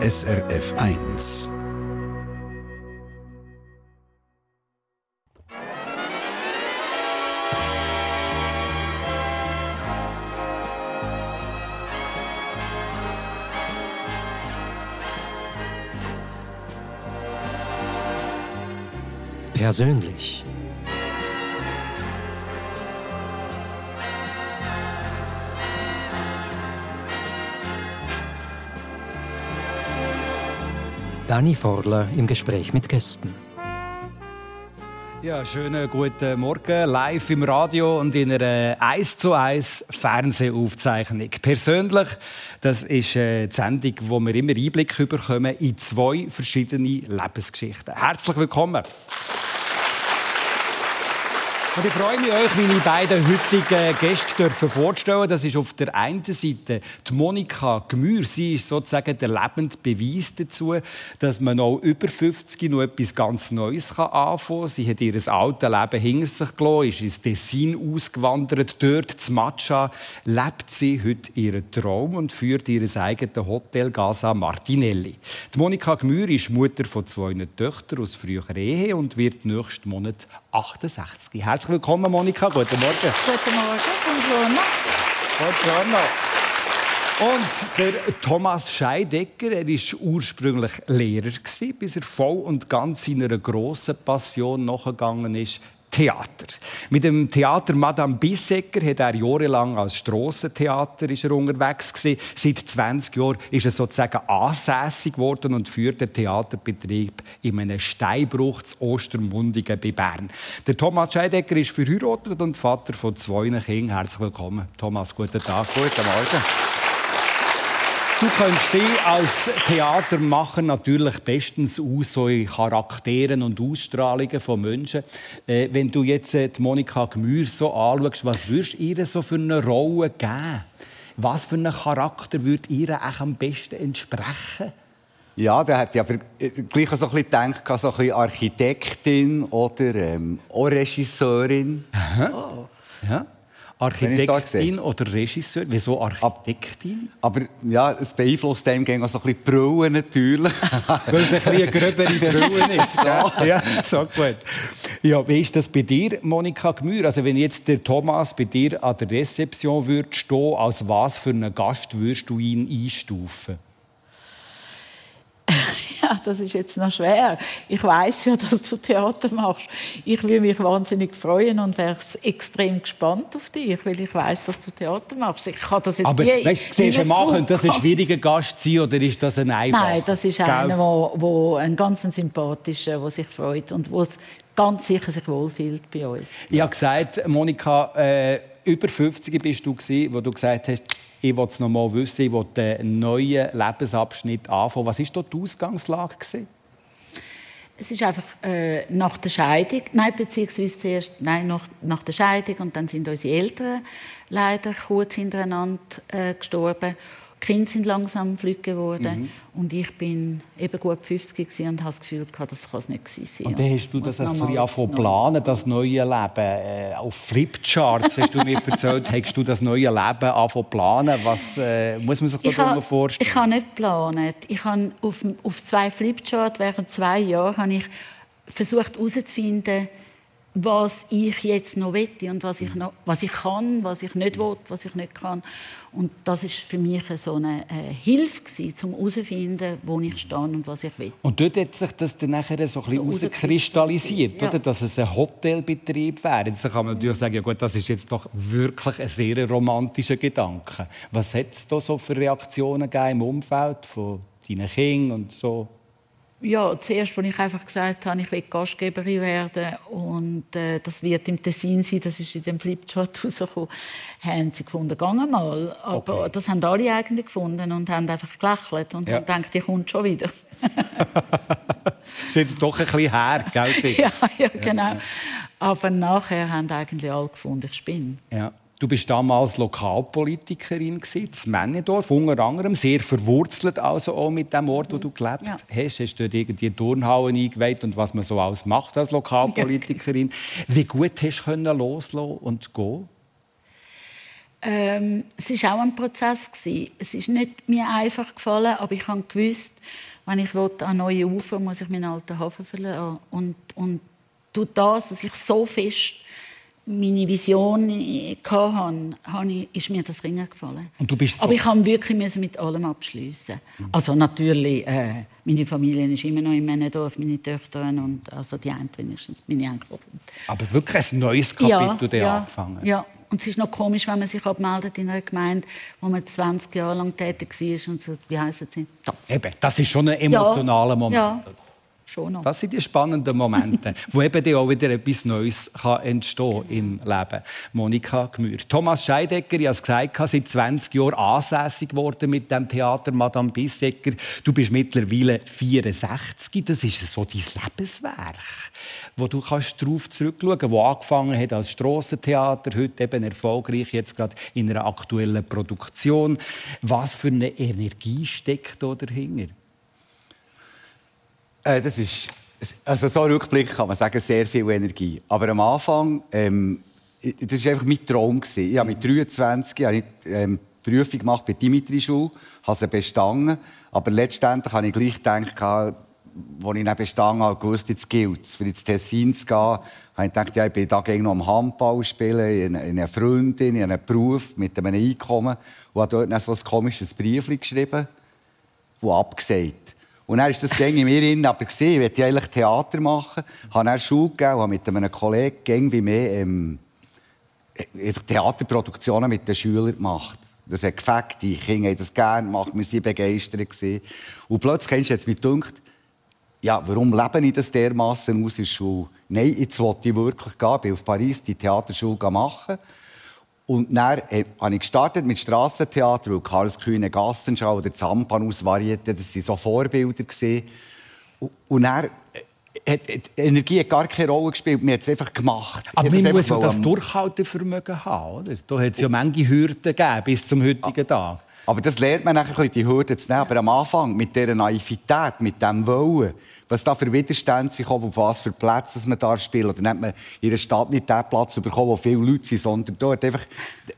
SRF 1. Persönlich. Dani Forler im Gespräch mit Gästen. Ja, schönen guten Morgen. Live im Radio und in einer 1 zu 1 Fernsehaufzeichnung. Persönlich, das ist die Sendung, wo wir immer Einblick bekommen in zwei verschiedene Lebensgeschichten. Herzlich willkommen. Und ich freue mich, euch meine beiden heutigen Gäste vorzustellen. Das ist auf der einen Seite die Monika Gmür. Sie ist sozusagen der lebende Beweis dazu, dass man auch über 50 noch etwas ganz Neues anfangen kann. Sie hat ihr altes Leben hinter sich gelassen, ist ins Tessin ausgewandert. Dort, zu Matcha, lebt sie heute ihren Traum und führt ihr eigenes Hotel Casa Martinelli. Die Monika Gmür ist Mutter von zwei Töchtern aus früherer Ehe und wird nächsten Monat 68. Herzlich willkommen, Monika. Guten Morgen. Guten Morgen. Buongiorno. Buongiorno. Und der Thomas Scheidecker, er war ursprünglich Lehrer, bis er voll und ganz seiner grossen Passion nachgegangen ist, Theater. Mit dem Theater Madame Bissecker hat er jahrelang als Strassentheater ist er unterwegs gewesen. Seit 20 Jahren ist er sozusagen ansässig geworden und führt den Theaterbetrieb in einem Steinbruch zu Ostermundigen bei Bern. Der Thomas Scheidecker ist verheiratet und Vater von zwei Kindern. Herzlich willkommen, Thomas. Guten Tag. Guten Morgen. Du kennst dich als Theatermacher natürlich bestens aus, so Charakteren und Ausstrahlungen von Menschen. Äh, wenn du jetzt äh, die Monika Gmür so anschaust, was würdest du ihr so für eine Rolle geben? Was für einen Charakter würde ihr am besten entsprechen? Ja, der hat ja äh, gleich so ein bisschen gedacht, so ein bisschen Architektin oder ähm, auch Regisseurin. Aha. Oh. Ja. Architektin oder Regisseur? Wieso Architektin? Aber ja, es beeinflusst dem auch so ein bisschen Brille natürlich. Weil es ein bisschen eine gröbere Brille ist. so. Ja, so gut. Ja, wie ist das bei dir, Monika Gmür? Also wenn jetzt der Thomas bei dir an der Rezeption würde stehen, als was für einen Gast würdest du ihn einstufen? ja, das ist jetzt noch schwer. Ich weiß ja, dass du Theater machst. Ich will mich wahnsinnig freuen und wäre extrem gespannt auf dich, weil ich weiß, dass du Theater machst. Ich kann das jetzt Aber nie, weißt, siehst du machen, das ein schwieriger Gast sein oder ist das ein einfacher? Nein, das ist Gell? einer, wo, wo ein ganz sympathischer, der sich freut und wo ganz sicher sich wohlfühlt bei uns. Ich habe gesagt, Monika, äh, über 50 bist du gewesen, wo du gesagt hast, ich will es noch mal wissen, ich will einen neuen Lebensabschnitt anfangen. Was war dort die Ausgangslage? Es ist einfach äh, nach der Scheidung, nein, beziehungsweise zuerst nein, nach, nach der Scheidung und dann sind unsere Eltern leider kurz hintereinander äh, gestorben. Die Kinder sind langsam flügge geworden. Mhm. Und ich bin eben gut 50 und habe das Gefühl, das kann es nicht sein. Und dann hast du das ein bisschen planen, das neue Leben. Äh, auf Flipcharts hast du mir erzählt, hast du das neue Leben angefangen planen. Was äh, muss man sich darunter vorstellen? Ich habe nicht geplant. Ich habe auf, auf zwei Flipcharts während zwei Jahren habe ich versucht herauszufinden, was ich jetzt noch wette und was ich, noch, was ich kann, was ich nicht will, was ich nicht kann. Und das ist für mich so eine äh, Hilfe gewesen, um herauszufinden, wo ich stehe und was ich will. Und dort hat sich das dann nachher so ein bisschen herauskristallisiert, ja. oder? dass es ein Hotelbetrieb wäre. Jetzt kann man natürlich sagen, ja gut, das ist jetzt doch wirklich ein sehr romantischer Gedanke. Was hat es da so für Reaktionen im Umfeld von deinen Kindern und so? Ja, zuerst, als ich einfach gesagt habe, ich will Gastgeberin werden und äh, das wird im Tessin sein, das ist in dem Flipchart rausgekommen, haben sie gefunden, gang mal. Aber okay. das haben alle eigentlich gefunden und haben einfach gelächelt und ja. haben gedacht, die kommt schon wieder. ist jetzt doch ein bisschen her, gell? ja, ja, genau. Aber nachher haben eigentlich alle gefunden, ich spinne. Ja. Du bist damals Lokalpolitikerin in Männendorf, unter anderem sehr verwurzelt also auch mit dem Ort, wo du gelebt ja. hast. Hast du dort irgendwie Turnhallen eingeweiht und was man so alles macht als Lokalpolitikerin. Wie gut hast du loslassen und gehen? Ähm, es war auch ein Prozess. Gewesen. Es ist nicht mir einfach gefallen, aber ich habe gewusst, wenn ich an neue Ufer muss ich meinen alten Hafen verlassen. Und, und durch das, dass ich so fest meine Vision hatte, ist mir das Ringen gefallen. So Aber ich musste wirklich mit allem abschließen. Mhm. Also natürlich, äh, meine Familie ist immer noch in Männendorf, meine Töchter und also die einen wenigstens, meine Enkel. Aber wirklich ein neues Kapitel ja, ja, angefangen. Ja, und es ist noch komisch, wenn man sich abmeldet in einer Gemeinde, wo man 20 Jahre lang tätig war und so, wie heißt es? Eben, das ist schon ein emotionaler Moment. Ja. Schon noch. Das sind die spannenden Momente, wo eben auch wieder etwas Neues kann entstehen im Leben. Monika Gmür. Thomas Scheidecker, ich habe es gesagt, seit 20 Jahren ansässig geworden mit dem Theater Madame Bissecker. Du bist mittlerweile 64. Das ist so dein Lebenswerk, wo du kannst darauf zurückschauen kannst, wo angefangen hat als Strassentheater, heute eben erfolgreich, jetzt gerade in einer aktuellen Produktion. Was für eine Energie steckt da dahinter? Äh, das ist, also so rückblickend kann man sagen, sehr viel Energie. Aber am Anfang, ähm, das war einfach mein Traum. Gewesen. Ich habe mit 23 habe ich, ähm, Prüfung gemacht bei Dimitri Schule, habe sie bestanden. Aber letztendlich habe ich gleich gedacht, als ich dann bestanden habe, gewusst, jetzt gilt es. Für ins Tessin zu gehen, habe ich gedacht, ja, ich bin da noch am Handball spielen, in eine Freundin, in einen Beruf mit einem Einkommen. Und habe dort dann so ein komisches Brief geschrieben, das abgesagt. Und dann ist das Gang in mir drin, aber gesehen, ich wollte eigentlich Theater machen. Ich habe dann Schule gegeben und habe mit einem Kollegen Gang wie mir ähm, Theaterproduktionen mit den Schülern gemacht. Das hat gefällt, die Kinder haben das gerne gemacht, wir waren begeistert. Und plötzlich du jetzt mit gedacht, ja, warum lebe ich das dermaßen aus in der Schule? Nein, jetzt wollte ich wirklich gehen. Bin auf Paris die Theaterschule machen. Und dann äh, habe ich gestartet mit Strassentheater, weil Karls Kühne Gassenschau oder Zampanus Varieté, das waren so Vorbilder. Gewesen. Und dann äh, hat, die Energie hat gar keine Rolle gespielt, man hat es einfach gemacht. Aber man muss ja das Durchhaltevermögen haben, oder? Da hat es ja manche Hürden gegeben bis zum heutigen Tag. Aber das lernt man nachher, die Hürden zu nehmen. Aber am Anfang, mit dieser Naivität, mit dem Wollen, was da für Widerstände sich auf was für Plätze man darf spielen. Oder nennt man in einer Stadt nicht den Platz bekommen, wo viele Leute sind, sondern dort einfach,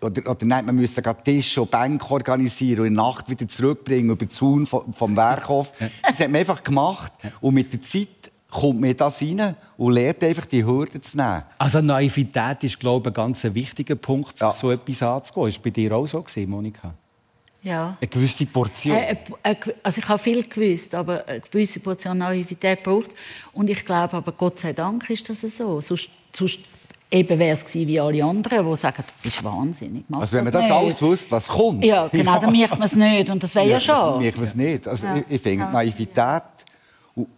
oder, oder nennt man müssen Tische und Bänke organisieren und in der Nacht wieder zurückbringen über den Zaun vom, vom Werkhof. Das hat man einfach gemacht. Und mit der Zeit kommt mir das rein und lernt einfach die Hürden zu nehmen. Also Naivität ist, glaube ich, ein ganz wichtiger Punkt, ja. so etwas anzugehen. Ist bei dir auch so gewesen, Monika? Ja. Eine gewisse Portion. Äh, äh, also ich habe viel gewusst, aber eine gewisse Portion Naivität braucht Und ich glaube, aber Gott sei Dank ist das so. Sonst, sonst eben wäre es wie alle anderen, die sagen, du bist wahnsinnig. Mach also wenn man das, das alles wusste, was kommt. Ja, genau, dann merkt man es nicht. Und das wäre ja, ja schon. Das merkt man es nicht. Also ja. ich, ich finde, ja. Naivität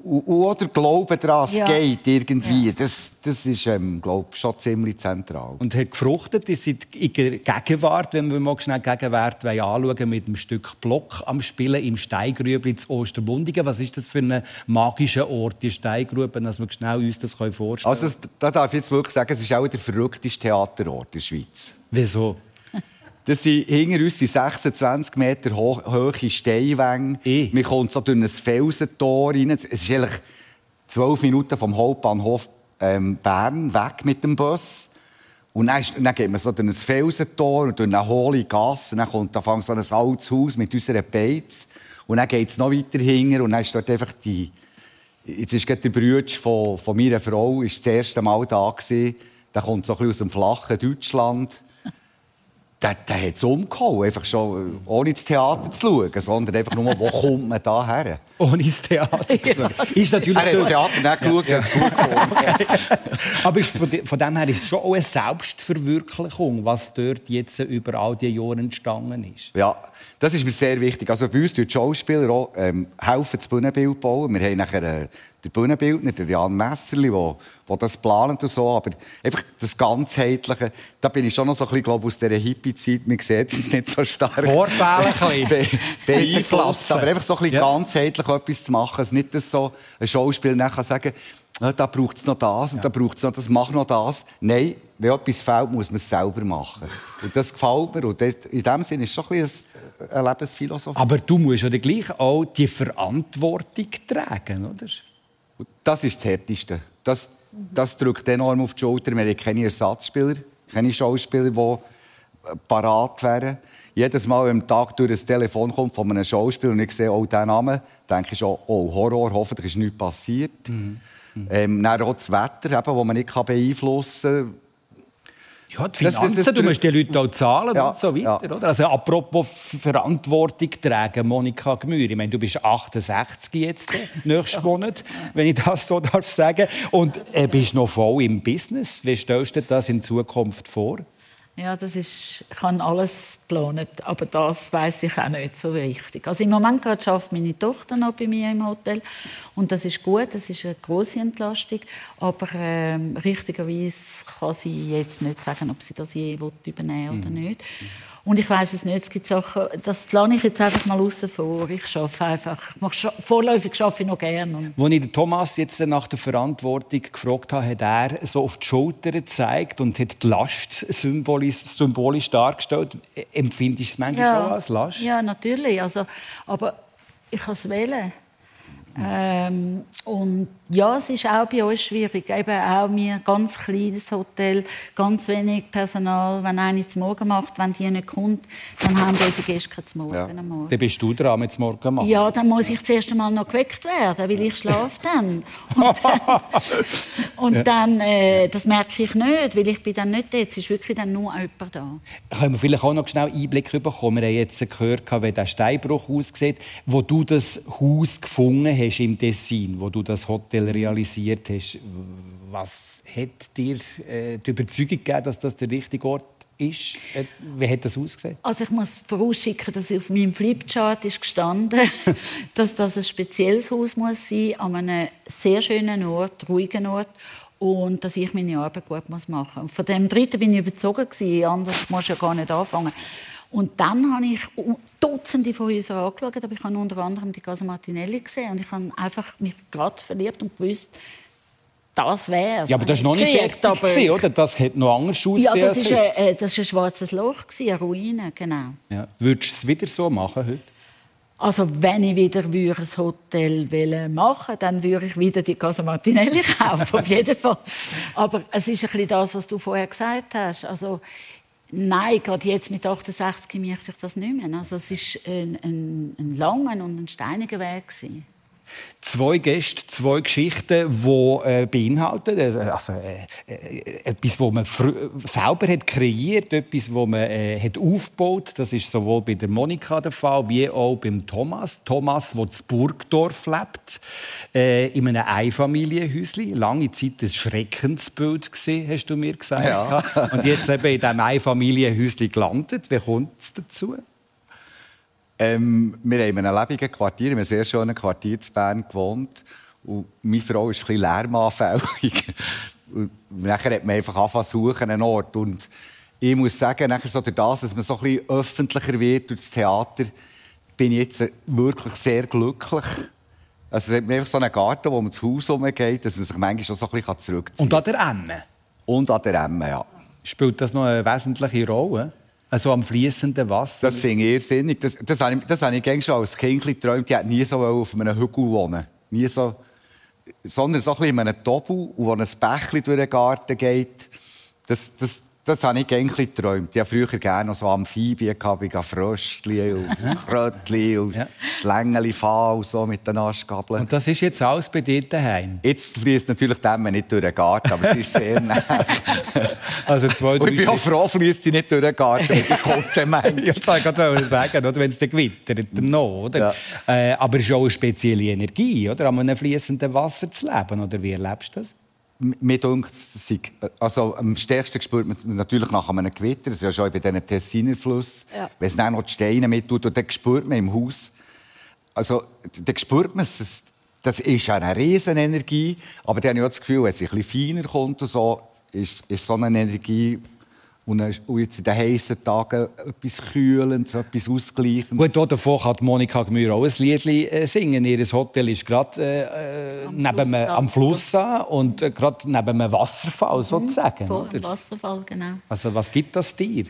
oder Glauben daran, es ja. geht irgendwie. Ja. Das, das ist, ähm, glaube schon ziemlich zentral. Und hat gefruchtet, seid in Gegenwart, wenn wir mal schnell Gegenwart anschauen, mit einem Stück Block am Spielen im Steingrübli zu Ostermundigen. Was ist das für ein magischer Ort, die Steingrüben, dass wir schnell uns das vorstellen können? Also, da darf ich jetzt wirklich sagen, es ist auch der verrückteste Theaterort in der Schweiz. Wieso? Das sind hinter uns 26 Meter hoch, hohe Steinwänge. E. Man kommt so durch ein Felsentor rein. Es ist eigentlich zwölf Minuten vom Hauptbahnhof ähm, Bern weg mit dem Bus. Und dann, dann geht man so durch ein Felsentor und durch eine hohle Gasse. Und dann kommt da so ein altes Haus mit unserer Beiz. Und dann geht es noch weiter hinter und dann ist dort einfach die... Jetzt ist gerade der Bruder von, von meiner Frau ist das erste Mal da gewesen. Der kommt so ein bisschen aus dem flachen Deutschland der, der hat es umgehauen. Einfach schon, ohne ins Theater zu schauen, sondern einfach nur, wo kommt man da her? Ohne ins Theater zu schauen. Ist natürlich er hat das Theater nicht geschaut, ja. hat es gut gefunden. Okay. Aber ist von, von dem her ist es schon auch eine Selbstverwirklichung, was dort jetzt über all die Jahre entstanden ist. Ja, das ist mir sehr wichtig. Also bei uns tun die Schauspieler auch, ähm, helfen, das Bühnenbild bauen. Wir haben nachher äh, den Bühnenbildner, der Jan Messerli, der, der das plant und so. Aber einfach das Ganzheitliche, da bin ich schon noch so ein bisschen, glaube aus dieser Hippie-Zeit, man sieht es nicht so stark. Vorfälle be beeinflusst. Aber einfach so ein bisschen ja. ganzheitlich etwas zu machen. Also nicht, dass so ein Schauspieler nachher sagen ah, da braucht es noch das und ja. da braucht es noch das, mach noch das. Nein, wenn etwas fehlt, muss man es selber machen. Und das gefällt mir. Und in dem Sinne ist es schon ein bisschen eine Lebensphilosophie. Aber du musst ja gleich auch die Verantwortung tragen, oder? Das ist das Härteste. Das, das drückt enorm auf die Schulter. Wir haben keine Ersatzspieler, keine Schauspieler, die parat wären. Jedes Mal, wenn am Tag durch ein Telefon kommt von einem Schauspieler und ich sehe auch diesen Namen, denke ich schon, oh, Horror, hoffentlich ist nichts passiert. Mhm. Ähm, dann auch das Wetter, eben, das man nicht beeinflussen kann. Ja, die Finanzen, das, das, du musst die Leute auch zahlen ja, und so weiter. Ja. Oder? Also, apropos Verantwortung tragen, Monika Gmür. Ich meine, du bist 68 jetzt, äh, nächsten Monat, wenn ich das so darf sagen. Und äh, bist noch voll im Business. Wie stellst du dir das in Zukunft vor? Ja, das ist, ich habe alles geplant, aber das weiß ich auch nicht so wichtig. Also im Moment gerade schafft meine Tochter noch bei mir im Hotel und das ist gut, das ist eine große Entlastung, aber ähm, richtigerweise kann sie jetzt nicht sagen, ob sie das je übernehmen will oder mhm. Und ich weiß es nicht. Es gibt Sachen, das lasse ich jetzt einfach mal außen vor. Ich schaffe einfach. Ich mache, vorläufig schaffe ich noch gerne. Als ich Thomas jetzt nach der Verantwortung gefragt habe, hat er so auf die Schulter gezeigt und hat die Last symbolisch, symbolisch dargestellt. Empfindest du es manchmal ja. auch als Last? Ja, natürlich. Also, aber ich kann es wählen. Ähm, und ja, es ist auch bei uns schwierig. Eben auch wir ganz kleines Hotel, ganz wenig Personal. Wenn einer zum Morgen macht, wenn die nicht kommt, dann haben unsere Gäste kein Morgen. Ja. Morgen. Dann bist du dran mit Morgen machen. Ja, dann muss ich zuerst einmal noch geweckt werden, weil ich schlafe dann. Und, und ja. dann, äh, das merke ich nicht, weil ich bin dann nicht da. Es ist wirklich dann nur jemand da. Können wir vielleicht auch noch schnell Einblick bekommen? Wir haben jetzt gehört, wie der Steinbruch aussieht, wo du das Haus gefunden hast im Tessin, wo du das Hotel realisiert hast. Was hat dir äh, die Überzeugung gegeben, dass das der richtige Ort ist? Äh, wie hat das ausgesehen? Also ich muss vorausschicken, dass auf meinem Flipchart ist gestanden, dass das ein spezielles Haus muss sein, an einem sehr schönen Ort, ruhigen Ort und dass ich meine Arbeit gut machen muss. Von dem dritten bin ich überzogen anders muss ja gar nicht anfangen. Und dann habe ich Dutzende von Häusern angeschaut, aber ich habe unter anderem die Casa Martinelli gesehen und ich habe einfach mich gerade verliebt und gewusst, das wäre es. Ja, aber das ist noch nicht fertig, aber... gewesen, oder? Das hätte noch anders ausgesehen. Ja, das ist, ein, äh, das ist ein schwarzes Loch, eine Ruine, genau. Ja. Würdest du es wieder so machen heute? Also wenn ich wieder ein Hotel machen würde, dann würde ich wieder die Casa Martinelli kaufen, auf jeden Fall. Aber es ist ein bisschen das, was du vorher gesagt hast. Also Nein, gerade jetzt mit 68 möchte ich das nicht mehr. Also es war ein, ein, ein langer und ein steiniger Weg. Gewesen. Zwei Gäste, zwei Geschichten, die äh, beinhalten, äh, also äh, äh, etwas, was man selber hat kreiert, etwas, was man äh, hat aufgebaut. Das ist sowohl bei der Monika der Fall wie auch beim Thomas. Thomas, der in Burgdorf lebt, äh, in einem Einfamilienhäuschen. Lange Zeit ein Schreckensbild gesehen, hast du mir gesagt. Ja. Und jetzt eben in diesem Einfamilienhäuschen gelandet. Wie kommt es dazu? Ähm, wir haben in einem lebenden Quartier, in einem sehr schönen Quartier in Bern gewohnt. Und meine Frau ist ein bisschen lärmanfällig. und nachher hat man einfach angefangen suchen, einen Ort. Und ich muss sagen, nachher so das, dass man so ein bisschen öffentlicher wird durch das Theater, bin ich jetzt wirklich sehr glücklich. Also es hat einfach so einen Garten, wo man zu Hause umgeht, dass man sich manchmal schon so ein bisschen zurückziehen kann. Und an der Emme? Und an der Emme, ja. Spielt das noch eine wesentliche Rolle? Also am fließenden Wasser. Das finde ich irrsinnig. Das, das, habe ich, das habe schon als Kind geträumt. Ich hätte nie so auf einem Hügel wohnen Nie so, sondern so ein bisschen in einem Tobu, wo ein Bächlein durch den Garten geht. Das, das, das habe ich eigentlich geträumt. Ich habe früher gerne noch so Amphibien gehabt, wie Fröstchen und Krötchen und ja. Schlängeli und so mit den Aschgabeln. Und das ist jetzt alles bei dir daheim? Jetzt fließt natürlich dem nicht durch den Garten, aber es ist sehr nah. also zwei, und ich bin auch froh, fließt sie nicht durch den Garten, weil ich konnte Mensch. ich wollte gerade sagen, oder, wenn es dann gewittert, dann noch, oder? Ja. Äh, aber es ist auch eine spezielle Energie, oder, an einem fließenden Wasser zu leben, oder wie erlebst du das? Mir denkt, also am stärksten spürt man natürlich nach einem Gewitter, das ist ja schon bei diesen Tessiner Fluss, ja. wenn es dann noch die Steine mit tut, und dann spürt man im Haus, also dann spürt man es, das ist eine riesen Energie, aber dann habe ich auch das Gefühl, wenn es ein bisschen feiner kommt und so, ist, ist so eine Energie, und, jetzt in den heißen Tagen etwas Kühlendes, etwas Ausgleichendes. Gut, davon kann Monika Gmür auch ein Lied äh, singen. Ihr Hotel ist gerade äh, am, neben Fluss am Fluss an und äh, gerade neben einem Wasserfall, mhm, sozusagen. Vor dem Wasserfall, genau. Also was gibt das dir?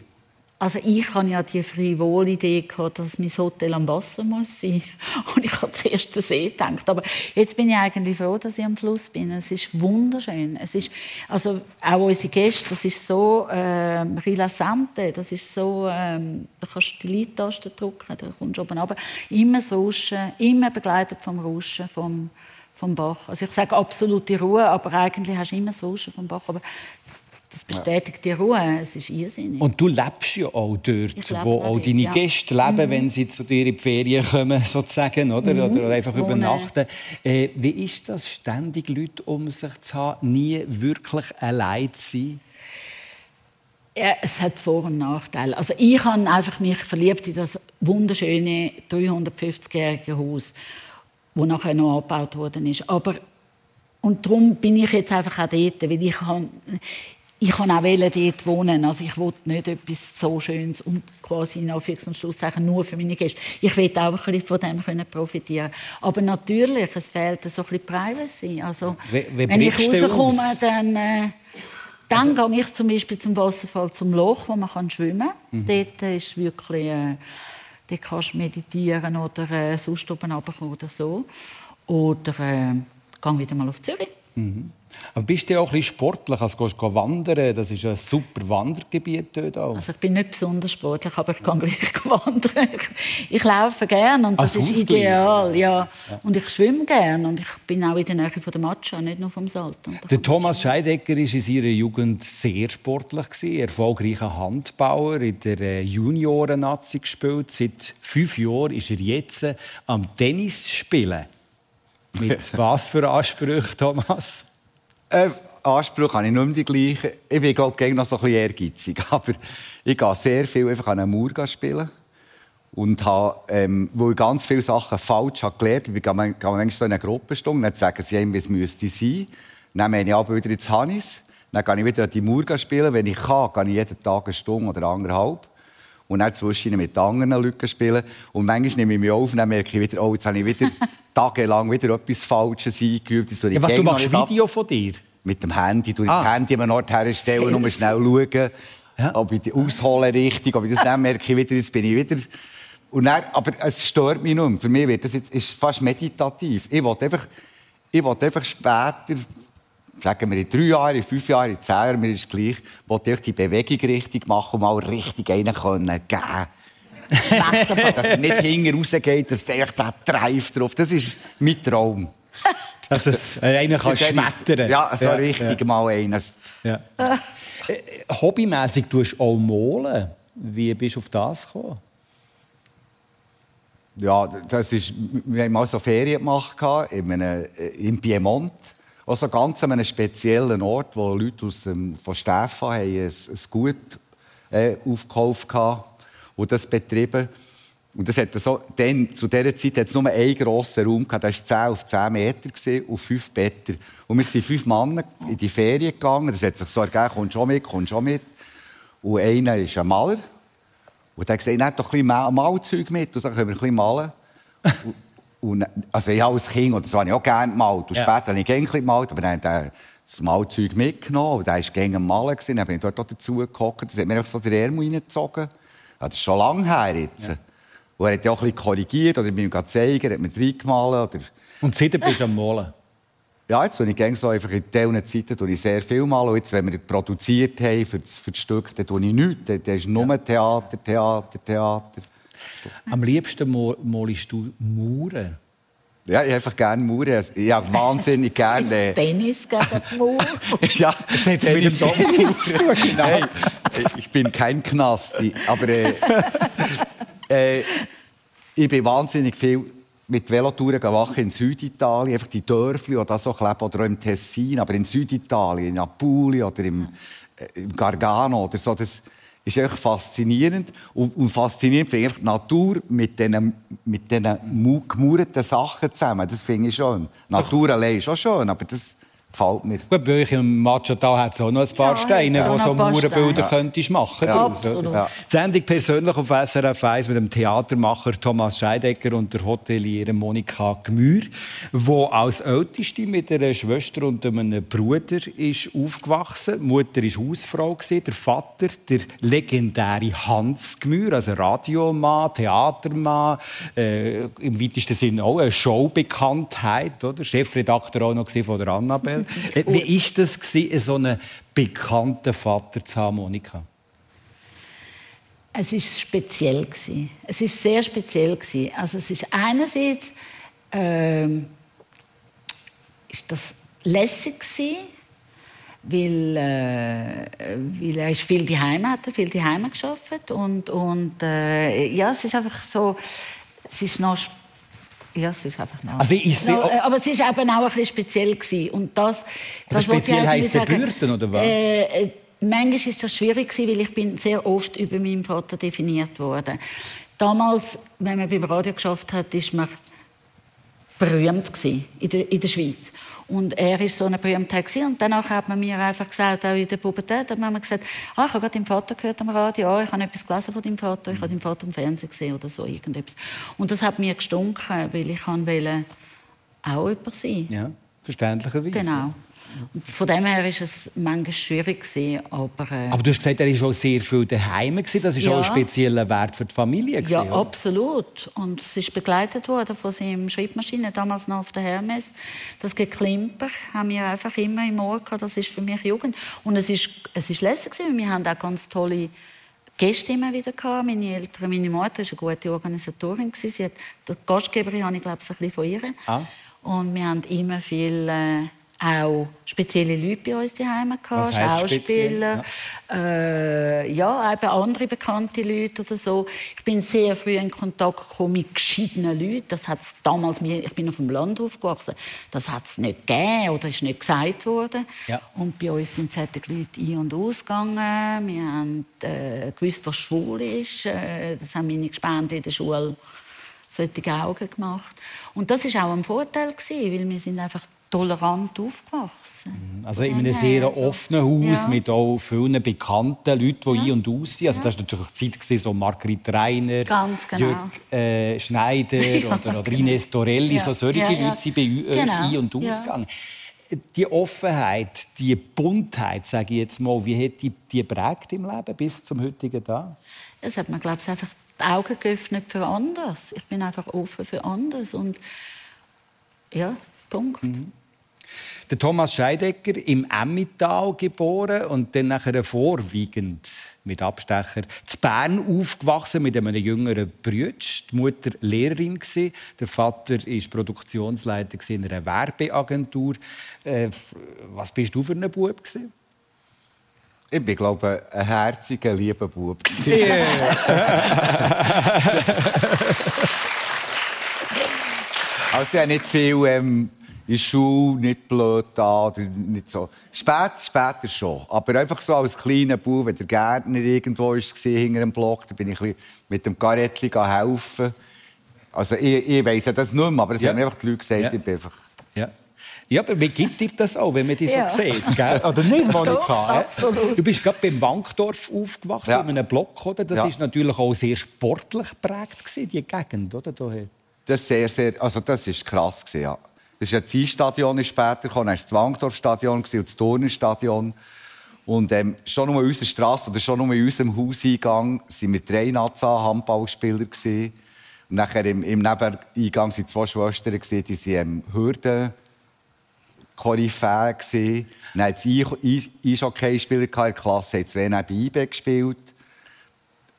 Also ich hatte ja die frivole Idee gehabt, dass mein Hotel am Wasser muss sein. Und ich habe zuerst den See gedacht. Aber jetzt bin ich eigentlich froh, dass ich am Fluss bin. Es ist wunderschön. Es ist, also auch unsere Gäste, das ist so äh, rilassante, das ist so, ähm, da kannst du die Leadtaste drücken, da kommst du oben runter. Immer das Rauschen, immer begleitet vom Rauschen, vom, vom Bach. Also ich sage absolute Ruhe, aber eigentlich hast du immer das Rauschen vom Bach. Aber das bestätigt die Ruhe. Es ist irrsinnig. Und du lebst ja auch dort, wo auch deine ja. Gäste leben, wenn sie zu dir in die Ferien kommen, sozusagen, oder? Oder einfach Wohnen. übernachten. Äh, wie ist das, ständig Leute um sich zu haben, nie wirklich allein zu sein? Ja, es hat Vor- und Nachteile. Also ich habe einfach mich verliebt in das wunderschöne 350-jährige Haus, wo nachher noch abgebaut worden ist. Aber und darum bin ich jetzt einfach auch dort, weil ich kann, ich kann auch dort wohnen. Also ich wollte nicht etwas so Schönes und quasi in Anführungs- und Schlusszeichen nur für meine Gäste. Ich will auch ein bisschen von dem können profitieren. Aber natürlich, es fehlt so ein bisschen Privacy. Also Wie- wie wenn ich rauskomme, aus? dann äh, dann gehe ich zum Beispiel zum Wasserfall, zum Loch, wo man kann schwimmen kann. Dort ist wirklich, äh, dort kannst du meditieren oder äh, sonst oben runterkommen oder so. Oder äh, gehe wieder mal auf Zürich. Aber bist du ja auch ein bisschen sportlich? Also gehst du wandern, das ist ein super Wandergebiet dort auch. Also ich bin nicht besonders sportlich, aber ich kann gleich wandern. Ich laufe gerne und das Als ist Ausgleich, ideal. Ja. Und ich schwimme gerne und ich bin auch in der Nähe von der Matcha, nicht nur vom Salto. Der Thomas Scheidecker war in seiner Jugend sehr sportlich. gewesen. Erfolgreicher Handbauer, in der äh, Junioren-Nazi gespielt. Seit fünf Jahren ist er jetzt am Tennis spielen. Mit was für Ansprüchen, Thomas? Äh, Anspruch habe ich nicht mehr die gleichen. Ich bin, glaube ich, noch so ein bisschen ehrgeizig. Aber ich gehe sehr viel einfach an einer Mauer spielen. Und habe, ähm, wo ich ganz viele Sachen falsch habe gelernt habe, ich gehe man- gehe manchmal so in eine Gruppenstunde, dann sagen sie einem, wie es müsste sein. Dann meine ich aber wieder ins Hannis. Dann gehe ich wieder an die Mauer spielen. Wenn ich kann, gehe ich jeden Tag eine Stunde oder anderthalb. Und dann zwischen mit anderen Leuten spielen. Und manchmal nehme ich mich auf und dann merke ich wieder, oh, jetzt habe ich wieder tagelang wieder etwas Falsches eingeübt. Ja, was, du machst nicht ab. Video von dir? Mit dem Handy, du Ah. das Handy an einen Ort herstellen, nur schnell schauen, Ja. ob ich die aushole richtig, ob ich das dann merke ich wieder, jetzt bin ich wieder... Und dann, aber es stört mich nicht mehr. Für mich wird das jetzt ist fast meditativ. Ich will einfach, ich will einfach später, sagen wir in drei Jahren, in fünf Jahren, in zehn Jahren, mir ist gleich, will ich die Bewegung richtig machen und mal richtig einen können geben. dass er nicht hinten rausgeht, dass der der Drive drauf. Das ist mein Traum. Dass es äh, einer kann schmettern Ja, so richtig mal eines. Ja. Äh, hobbymäßig tust du auch malen. Wie bist du auf das gekommen? Ja, das ist, wir haben mal so Ferien gemacht in, einem, äh, in Piemont. Also ganz an einem speziellen Ort, wo Leute aus, ähm, von Stefan haben ein, ein Gut äh, aufgekauft gehabt und das betrieben. Und das hat so, dann, zu dieser Zeit hat es nur einen grossen Raum der war 10 auf 10 Meter und fünf Betten. Und wir sind fünf Männer in die Ferien gegangen. Das hat sich so ergeben, kommst schon mit, kommst schon mit. Und einer ist ein Maler. Und er hat gesagt, nehmt doch ein bisschen Mal- Malzeug mit, und dann können wir ein bisschen malen. Und, also ich als Kind, und das habe ich auch gerne gemalt. Und Ja. später habe ich gerne gemalt, aber dann hat er das Malzeug mitgenommen. Und er war gerne am Malen. Gewesen. Dann bin ich dort auch dazu gehockt. Das hat mir einfach so den Ärmel reingezogen. Ja, das ist schon lange her jetzt. Und er hat ja auch ein bisschen korrigiert, oder ich bin ihm gerade zeigen, er hat mir reingemalt. Oder Und seitdem bist du am Malen. ja, jetzt, wenn ich gerne so einfach in diesen Zeiten tue ich sehr viel mal. Und jetzt, wenn wir produziert haben für das, für das Stück, dann tue ich nichts. Dann, ist nur Theater, Theater, Theater. Am liebsten malst du Mauern. Ja, ich habe einfach gerne Mauern. Ich habe wahnsinnig gerne... Tennis gegen die Mauer. ja, Das hat mit dem Sommer zu tun. Nein, ich bin kein Knasti, aber äh, äh, ich bin wahnsinnig viel mit Velotouren gewacht in Süditalien, einfach die Dörfli, die da so kleben, oder auch im Tessin, aber in Süditalien, in Apulien oder im, äh, im Gargano oder so, das ist echt faszinierend. Und, und faszinierend finde ich die Natur mit diesen, mit gemauerten Sachen zusammen, das finde ich schön. Natur allein ist auch schön, aber das Gefällt mir. Gut, bei euch im Machata hat es auch noch ein paar Ja, Steine, wo so Mauerbilder Steine. könntest machen Ja, absolut. Ja. Die Sendung persönlich auf SRF 1 mit dem Theatermacher Thomas Scheidecker und der Hoteliere Monika Gmür, wo als Älteste mit einer Schwester und einem Bruder ist aufgewachsen. Die Mutter war Hausfrau, der Vater der legendäre Hans Gmür, also Radiomann, Theatermann, äh, im weitesten Sinne auch eine Showbekanntheit, oder? Chefredakteur auch noch von der Annabelle. Äh, Wie ist das gewesen, so einen bekannten Vater zu haben, Monika? Es ist speziell. Es ist sehr speziell. Also es ist einerseits ähm, ist das lässig weil, äh, weil er ist viel daheim hat, viel daheim geschafft und und äh, ja, es ist einfach so, es ist noch ja, es ist einfach noch. Also ist sie- noch, äh, aber es ist eben auch ein bisschen speziell gsi und das. ich speziell heisst der sagen. Bürden, oder was? Äh, äh, manchmal ist das schwierig gewesen, weil ich bin sehr oft über meinen Vater definiert worden. Damals, wenn man beim Radio geschafft hat, ist man berühmt gewesen in der, in der Schweiz. Und er ist so eine Berühmtheit gewesen. Und danach hat man mir einfach gesagt, auch in der Pubertät, hat man mir gesagt, ah, ich habe gerade deinen Vater gehört am Radio, ah, ich habe etwas gelesen von deinem Vater, ich habe deinen Vater im Fernsehen gesehen oder so irgendetwas. Und das hat mir gestunken, weil ich wollte auch jemand sein. Ja, verständlicherweise. Genau. Und von dem her war es manchmal schwierig, gewesen, aber... Äh, Aber du hast gesagt, er war auch sehr viel daheim. gewesen. Das war Ja. auch ein spezieller Wert für die Familie. ja, gewesen, oder? absolut. Und es ist begleitet worden von seinem Schreibmaschine, damals noch auf der Hermes. Das Geklimper haben wir einfach immer im Ohr gehabt. Das ist für mich Jugend. Und es ist, es ist lässig gewesen. Wir haben auch ganz tolle Gäste immer wieder gehabt. Meine Eltern, meine Mutter war eine gute Organisatorin. Sie hat, die Gastgeberin habe ich, glaube ich, ein bisschen von ihr. Ah. Und wir haben immer viel... Äh, auch spezielle Leute bei uns daheim gehabt? Schauspieler, äh, ja, eben andere bekannte Leute oder so. Ich bin sehr früh in Kontakt gekommen mit gescheitenen Leuten. Das hat's damals, mir- ich bin auf dem Land aufgewachsen, das hat es nicht gegeben oder ist nicht gesagt worden. Ja. Und bei uns sind solche Leute ein- und ausgegangen. Wir haben äh, gewusst, was schwul ist. Äh, das haben meine Gespende in der Schule solche Augen gemacht. Und das ist auch ein Vorteil gewesen, weil wir sind einfach tolerant aufgewachsen. Also in einem sehr also, offenen Haus ja. mit auch vielen bekannten Leuten, die ein- und aus sind. Also das war natürlich die Zeit, gewesen, so Margrit Reiner, genau. Jörg äh, Schneider Ja, oder, oder genau. Ines Torelli. Ja, So solche ja, ja. Leute sind bei euch Genau, ein- und ja. ausgegangen. Die Offenheit, die Buntheit, sage ich jetzt mal, wie hat die, die prägt im Leben bis zum heutigen Tag? Es hat mir, glaube ich, einfach die Augen geöffnet für anders. Ich bin einfach offen für anders und ja, Punkt. Mhm. Der Thomas Scheidecker im Emmental geboren und dann nachher vorwiegend mit Abstecher zu Bern aufgewachsen mit einem jüngeren Bruder. Die Mutter Lehrerin gsi, der Vater ist Produktionsleiter in einer Werbeagentur. Äh, was bist du für ein Bub? Ich bin, glaube ich, ein herziger, lieber Bub. also, ich habe nicht viel ähm, in der Schule, nicht blöd da, oder nicht so. Spät, später schon. Aber einfach so als kleiner Bub, wenn der Gärtner irgendwo war, hinter einem Block, da bin ich mit dem Garettli helfen. Also, ich, ich weiss ja das nicht mehr, aber es Ja. haben mir einfach die Leute gesagt, Ja. ich bin einfach... Ja. Ja, aber wie gibt dir das auch, wenn man dich Ja. so sieht? Gell? Oder nicht, Monika? Doch, absolut. Du bist gerade beim Wankdorf aufgewachsen, Ja. in einem Block. Oder? Das Ja. ist natürlich auch sehr sportlich geprägt, gewesen, die Gegend. Oder? Daher. Das ist sehr, sehr, also das ist krass ja. Das ist ja das ist später gekommen, dann war das Wankdorfstadion und das Turnerstadion. Und ähm, schon nur in unserer Straße oder schon nur unserem Hauseingang waren wir drei Naza-Handballspieler. Und nachher im, im Nebeneingang waren zwei Schwestern, die waren ähm, Hürden. Koryphäe gsi. Dann hatte es Eishockey-Spieler in der Klasse, haben zwei neben IB gespielt.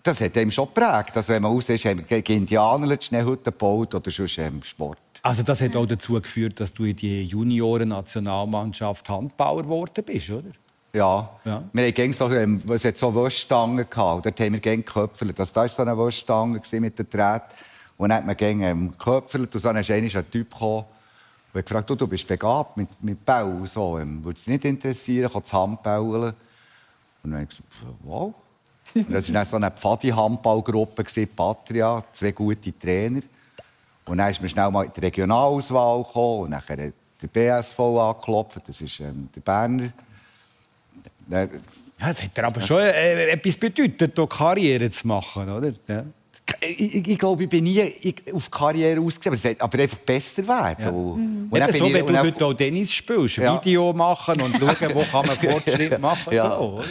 Das hat ihm schon geprägt. Also, wenn man raus ist, haben wir gegen Indianer die Schneehütte gebaut oder sonst ähm, Sport. Also das hat auch dazu geführt, dass du in die Junioren-Nationalmannschaft Handbauer geworden bist, oder? Ja. Ja. Wir hatten so, es hat so Wurststangen gehabt. und Dort haben wir gäng geköpfelt. Also, da war so eine Wurststange mit der Draht. Und dann hat man gäng ähm, geköpfelt. Und dann ist einmal ein Typ gekommen, der hat gefragt, du, du bist begabt mit, mit Bau und so. Ähm, Würde es nicht interessieren, kann das Handbauen? Und dann habe ich gesagt, wow. Und das war dann so eine Pfadi-Handballgruppe, gewesen, Patria, zwei gute Trainer. Und dann ist mir schnell mal in die Regionalauswahl gekommen. Und nachher der BSV angeklopft, das ist ähm, der Berner. Ja, das hat aber schon äh, etwas bedeutet, hier Karriere zu machen, oder? Ja. Ich, ich, ich glaube, ich bin nie auf Karriere ausgesehen, aber aber einfach besser werden. Ja. Und, und dann so, bin wenn ich- du heute auch Tennis spielst, Ja. Video machen und schauen, wo kann man Fortschritt machen. Ja. So, oder?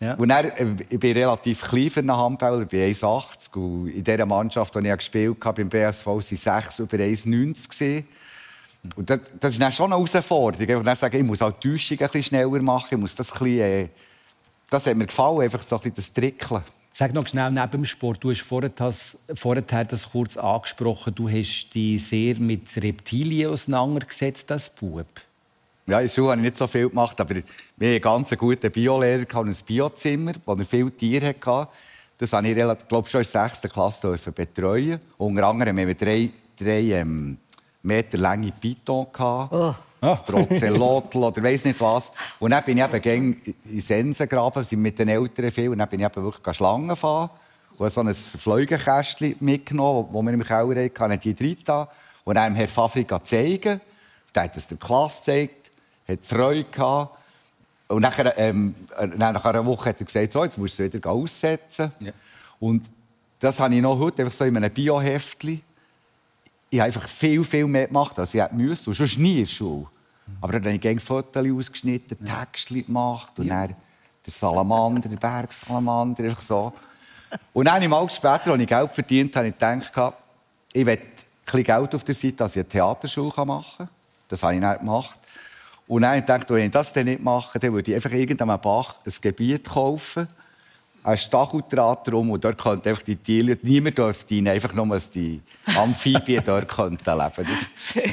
Ja. Und dann, äh, ich bin relativ klein für einen Handballer, ich bin 1,80. Und in dieser Mannschaft, die ich gespielt habe, beim BSV, waren sechs über 1,90 gewesen. Und das, das ist dann schon eine Herausforderung. Und dann sagen, ich muss auch die Täuschung ein bisschen schneller machen. Ich muss das, ein bisschen, äh, das hat mir gefallen, einfach so ein bisschen das Trickeln. Sag noch schnell neben dem Sport. Du hast vorher das, vorher das kurz angesprochen. Du hast dich sehr mit Reptilien auseinandergesetzt als Bub. Ja, in der Schule habe ich nicht so viel gemacht, aber wir hatten einen ganz guten Biolehrer und ein Biozimmer, wo er viele Tiere hatte. Das habe ich relativ, glaub, schon in der 6. Klasse betreuen. Unter anderem haben wir drei, drei ähm, Meter lange Python. Oh. Oder weiss nicht was. Und dann bin ich eben in Sensen graben, sind mit den Eltern viel. Und dann bin ich eben wirklich Schlangen fahren. Und so ein Fleugenkästchen mitgenommen, das wir im Keller hatten, die drin getan. Und dann dem Herr Fafri zeigen. Der hat es der Klasse gezeigt, hat Freude gehabt. Und nachher, ähm, äh, nach einer Woche hat er gesagt, so, jetzt musst du es wieder aussetzen. Und das habe ich noch heute einfach so in einem Bioheftchen. Ich habe einfach viel, viel mehr gemacht, als ich hätte müssen. Und schon nie in der Schule. Aber dann habe ich gerne Fotos ausgeschnitten, Texte gemacht und dann der Salamander, der Bergsalamander, einfach so. Und dann Auge später, als ich Geld verdient habe, habe ich gedacht, ich will ein bisschen Geld auf der Seite, dass ich eine Theaterschule machen kann. Das habe ich dann gemacht. Und dann habe ich wenn ich das dann nicht mache, dann würde ich einfach irgendeinem Bach ein Gebiet kaufen, ein Stacheldraht drum und dort könnten einfach die Tiere, niemand dürfte rein, einfach nur, dass die Amphibien dort könnten leben.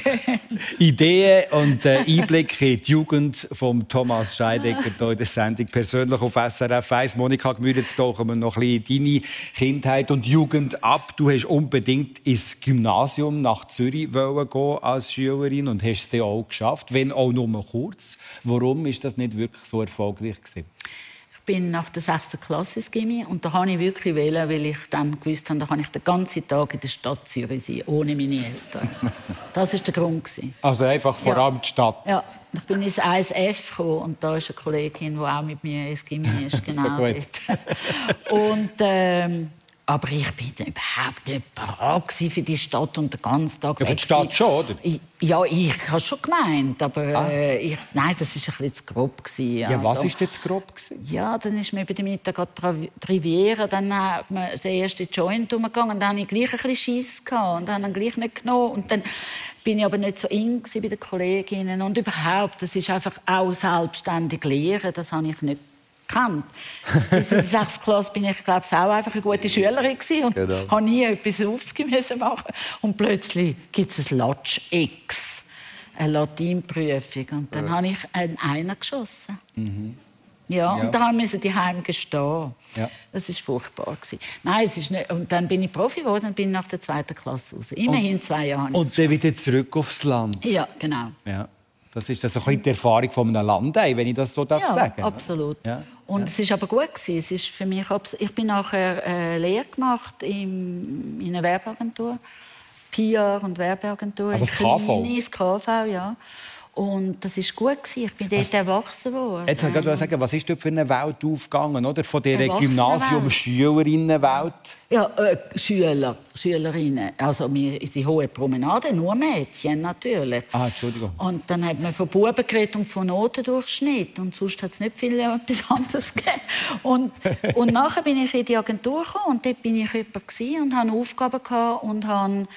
Ideen und äh, Einblicke in die Jugend von Thomas Scheidecker hier in der Sendung persönlich auf SRF 1. Monika Gmür, jetzt tauchen wir noch ein bisschen deine Kindheit und Jugend ab. Du hast unbedingt ins Gymnasium nach Zürich wollen gehen als Schülerin und hast es dann auch geschafft, wenn auch nur kurz. Warum ist das nicht wirklich so erfolgreich gewesen? Ich bin nach der 6. Klasse ins Gimmi und da habe ich wirklich wählen, weil ich dann gewusst habe, da kann ich den ganzen Tag in der Stadt Zürich sein, ohne meine Eltern. Das ist der Grund. Also einfach vor Ja. allem die Stadt. Ja, ich bin ins 1F gekommen und da ist eine Kollegin, die auch mit mir ins Gimmi ist, genau gut. dort. Und, ähm, aber ich bin überhaupt nicht bereit für die Stadt und den ganzen Tag Ja, für die Stadt schon, oder? Ich, ja, ich habe schon gemeint, aber äh, ich, nein, das ist ein bisschen zu grob gewesen. Ja, was Also- ist jetzt grob gewesen? ja, dann ist mir bei dem Mittag die Riviera, dann hat man den ersten Joint umgegangen, dann hatte ich gleich ein bisschen Schiss gehabt und dann habe ich ihn gleich nicht genommen und dann bin ich aber nicht so eng bei den Kolleginnen und überhaupt, das ist einfach auch selbstständig lehren, das habe ich nicht gekannt. Bis in der 6. Klasse bin ich, glaube ich, auch einfach eine gute Schülerin gewesen und Genau. habe nie etwas aufgeben machen und plötzlich gibt es ein Latsch X, eine Latinprüfung und dann habe ich einen Einer geschossen. Ja, Ja. und da musste die heim gestehen. Ja. Das ist furchtbar gewesen. Nein, es ist nicht. Und dann bin ich Profi geworden und bin nach der zweiten Klasse raus. Immerhin zwei Jahre. Und dann wieder zurück aufs Land. ja, genau. Ja. Das ist also ein bisschen die Erfahrung von einem Landei, wenn ich das so darf Ja, sagen absolut. Ja. Und es ist aber gut gewesen. Es ist für mich ich bin nachher äh, Lehre gemacht im, in einer Werbeagentur, PR und Werbeagentur Also in das KV? Das KV, ja. Und das ist gut gewesen. Ich bin dort erwachsen worden. Jetzt wollte ich gerade sagen, was ist dort für eine Welt aufgegangen, oder? Von dieser. Gymnasium-Schülerinnenwelt. Ja, äh, Schüler, Schülerinnen. Also wir, die hohe Promenade, nur Mädchen natürlich. Ah, Entschuldigung. Und dann hat man von Buben geredet und von Notendurchschnitt. Und sonst hat es nicht viel etwas anderes gegeben. Und, und nachher bin ich in die Agentur gekommen und dort bin ich jemand und hatte Aufgaben und habe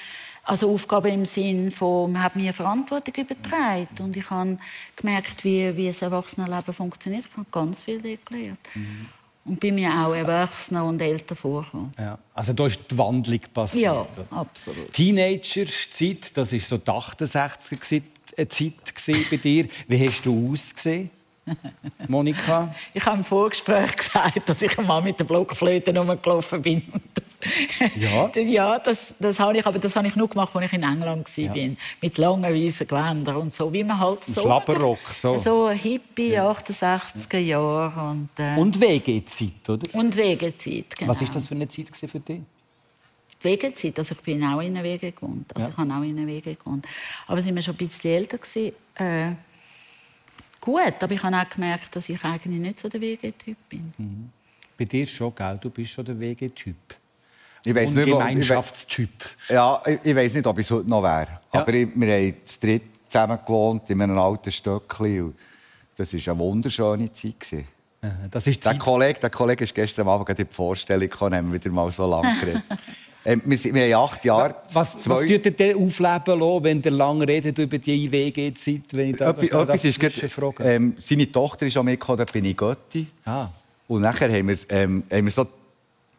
also Aufgaben im Sinn von, man hat mir Verantwortung übertragen und ich habe gemerkt, wie, wie das Erwachsenenleben funktioniert. Ich habe ganz viel gelernt. Und bin mir auch Erwachsener und älter vorgekommen. Ja. Also da ist die Wandlung passiert. Ja, absolut. Teenager-Zeit, das war so die 68er Zeit bei dir. Wie hast du ausgesehen, Monika? Ich habe im Vorgespräch gesagt, dass ich einmal mit der Blockflöte rumgelaufen bin. Und Ja? ja, das, das habe ich, aber das habe ich nur gemacht, als ich in England war. bin, Mit langen weißen Gewändern und so, wie man halt so... Schlapperrock, so. So Hippie, 68er Jahre und... Äh, Und WG-Zeit, oder? und Wegezeit, genau. Was ist das für eine Zeit für dich? die Wegezeit, also ich bin auch in einer Wege gewohnt, also Ja. ich habe auch in einer Wege gewohnt. Aber sind wir schon ein bisschen älter gewesen, äh, gut, aber ich habe auch gemerkt, dass ich eigentlich nicht so der Wegetyp bin. Bei dir schon, gell? Du bist schon der Wegetyp. Ich weiss Und nicht, ich Gemeinschaftstyp. Ja, ich, ich weiß nicht, ob ich es heute noch wäre. Ja. Aber ich, wir haben zu dritt zusammen gewohnt in einem alten Stöckchen. Das war eine wunderschöne Zeit. gewesen. Das ist Der Zeit. Kollege, der Kollege ist gestern Abend in die Vorstellung gekommen, haben wir wieder mal so lange geredet. ähm, wir, sind, wir haben acht Jahre, Was, zwei... was tut ihr denn aufleben lassen, wenn ihr lange redet über die WG-Zeit? Wenn ich da Etwas, ist gerade, ähm, seine Tochter ist auch mitgekommen, da bin ich Götti. Ah. Und nachher haben wir, ähm, haben wir so...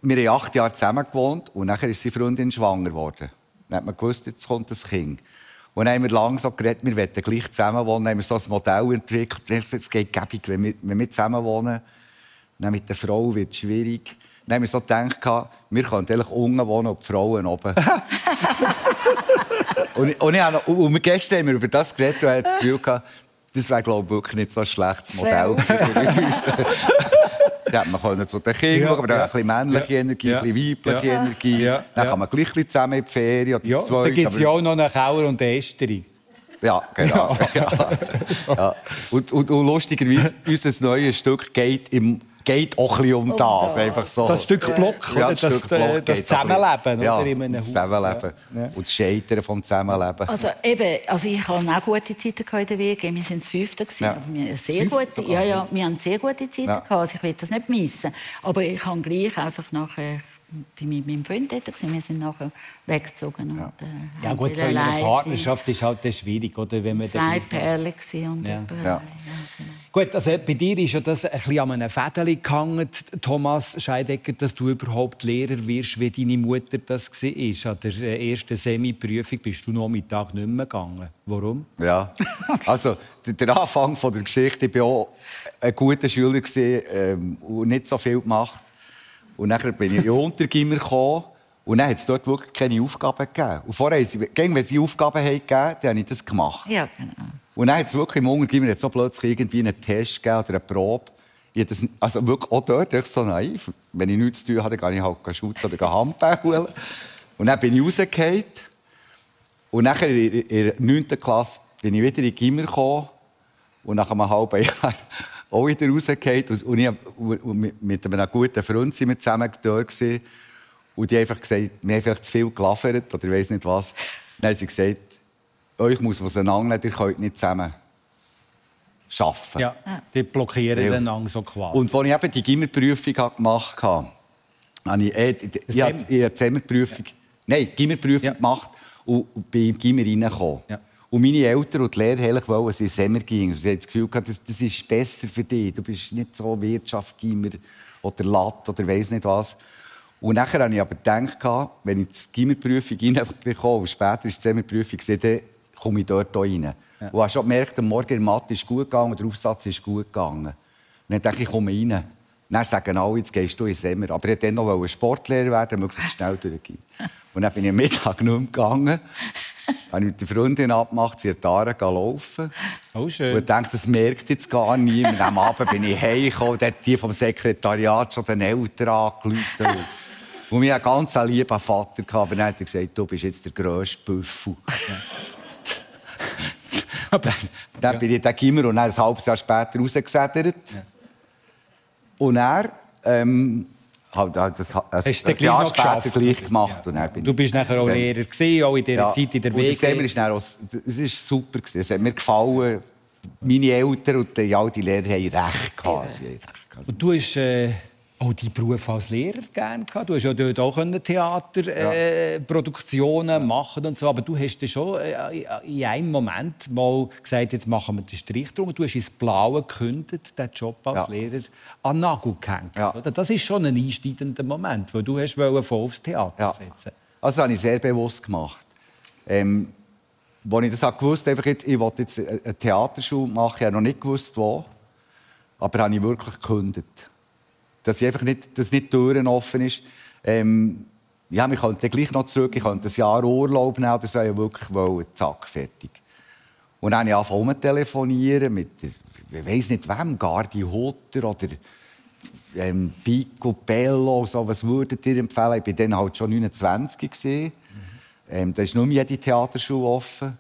Wir haben acht Jahre zusammen gewohnt und nachher ist seine Freundin schwanger geworden. Dann hat man gewusst, jetzt kommt das Kind. Und dann haben wir lange so geredet, wir wollen gleich zusammen wohnen. Dann haben wir so ein Modell entwickelt. Wir haben gesagt, Es geht gäbig, wenn wir, wenn wir zusammen wohnen. Dann mit der Frau wird es schwierig. Dann haben wir so gedacht, wir könnten eigentlich unten wohnen und die Frauen oben. und, ich- und, ich habe noch, und gestern haben wir über das geredet und haben das Gefühl gehabt, das wäre, glaube ich, wirklich nicht so ein schlechtes Modell für uns. Da hätte man können zu den Kindern Ja, schauen, aber dann ja. ein bisschen männliche Ja. Energie, Ja. ein bisschen weibliche Ja. Energie. Ja. Dann Ja. kann man gleich zusammen in die Ferien oder Ja, zu zweit, da gibt es ja auch noch einen Kauer und eine Esterung. Ja, genau. Ja. Ja. Und, und, und lustigerweise, unser neues Stück geht, im, geht auch ein bisschen um das. Einfach so. Das Stück Block, Ja, oder? das, Das, Stück äh, Block das Zusammenleben, ja, oder? In einem das Zusammenleben. ja. Ja. Und das Scheitern vom Zusammenleben. Also eben, also ich habe auch gute Zeiten in der WG. Wir sind das Fünfte Ja. aber wir haben sehr Fünfte gute, ja, ja. ja, wir haben sehr gute Zeiten Ja. gehabt. Also ich will das nicht missen. Aber ich habe gleich einfach nachher mit meinem Freund dort gewesen. Wir sind nachher weggezogen und äh, Ja haben gut, so in einer Partnerschaft ist halt das schwierig, oder? Wenn man Zwei Perlen und Ja. jemand Ja. genau. Gut, also bei dir ist ja das ein bisschen an einem Fädeli gehangen, Thomas Scheidecker, dass du überhaupt Lehrer wirst, wie deine Mutter das war. An der äh, ersten Semi-Prüfung bist du noch Mittag nicht mehr gegangen. Warum? Ja. Also, der, Anfang von der Geschichte, ich war auch ein guter Schüler gewesen, ähm, und nicht so viel gemacht. Und dann bin ich in den Untergimmer gekommen und dann hat es dort wirklich keine Aufgaben gegeben. Und vorher, haben wenn sie Aufgaben haben gegeben dann habe ich das gemacht. Ja, genau. Und dann hat es wirklich im Untergimmer hat's so plötzlich irgendwie einen Test gegeben oder eine Probe. Das, also wirklich auch dort, ich so naiv. Wenn ich nichts zu tun hatte, dann gehe ich halt shooten oder Handball. Und dann bin ich rausgefallen. Und nachher in der 9. Klasse bin ich wieder in die Gimmer gekommen. Und nach einem halben Jahr auch wieder rausgefallen. Und- ich, mit- einem guten Freund sind wir zusammen dort. Und die haben einfach gesagt, wir haben vielleicht zu viel gelafert oder ich weiß nicht was. Dann haben sie gesagt, euch muss was auseinandernehmen, ihr könnt nicht zusammen arbeiten. Ja, die blockieren Ja. einander so quasi. Und als ich eben die Gimmerprüfung gemacht habe, habe ich, äh, ich, ich, habe die Semmerprüfung, nein, Gimmerprüfung Ja. gemacht und, und bin im Gimmer reingekommen. Ja. Und meine Eltern und die Lehrer wollen, dass ich Semmer ging. Sie haben das Gefühl gehabt, das, das ist besser für dich. Du bist nicht so Wirtschaft, Gimmer oder Lat oder weiss nicht was. Und nachher habe ich aber gedacht, wenn ich die Gimmerprüfung reinbekomme und später ist die Semmerprüfung, dann komme ich dort auch rein. Und ich schon gemerkt, am Morgen in Mathe ist gut gegangen, der Aufsatz ist gut gegangen. Und dann dachte ich, ich komme rein. Dann sagen alle, jetzt gehst du ins Semmer. Aber ich wollte dann noch Sportlehrer werden, möglichst schnell durchgehen. Und dann bin ich am Mittag nicht mehr gegangen. habe ich mit der Freundin abgemacht, sie hat da laufen. Oh, Und schön. ich dachte, das merkt jetzt gar niemand. Am Abend bin ich heimgekommen, hat die vom Sekretariat schon den Eltern angerufen. Und mir ein ganz lieber Vater gehabt, aber dann hat er gesagt, du bist jetzt der grösste Büffel. dann dann bin ich dann immer und dann ein halbes Jahr später rausgesedert. Und er ähm, hat hat das, das, das Jahr gleich später geschafft? gleich gemacht. Und dann bin Du bist nachher auch Lehrer gewesen, auch in dieser Zeit in der WG. es ist super gewesen. Es hat mir gefallen. Meine Eltern und die, all die Lehrer haben recht gehabt. Sie haben recht gehabt. Und du hast äh, auch deinen Beruf als Lehrer gerne gehabt. Du hast ja dort auch Theaterproduktionen äh, Produktionen machen und so. Aber du hast dann schon äh, in einem Moment mal gesagt, jetzt machen wir den Strich drum. Du hast ins Blaue gekündigt, den Job als Ja. Lehrer an den Nagel gehängt. Ja. Das ist schon ein einschneidender Moment, wo du hast voll aufs Theater Ja. setzen Also das habe ich sehr bewusst gemacht. Ähm, als ich das auch gewusst einfach jetzt, ich wollte jetzt eine Theaterschule machen, ich habe noch nicht gewusst, wo, aber habe ich wirklich gekündigt. Dass, einfach nicht, dass nicht Türen offen ist. Ähm, ja, ich könnte gleich noch zurück, ich könnte ein Jahr Urlaub nehmen so, ich wirklich wollen, zack, fertig. Und dann habe ich angefangen telefonieren mit ich weiss nicht wem, Gardi Hutter oder ähm, Pico, Bello, so, was würdet ihr empfehlen? Ich war dann halt schon 29. Mhm. Ähm, da ist nur jede Theaterschule offen.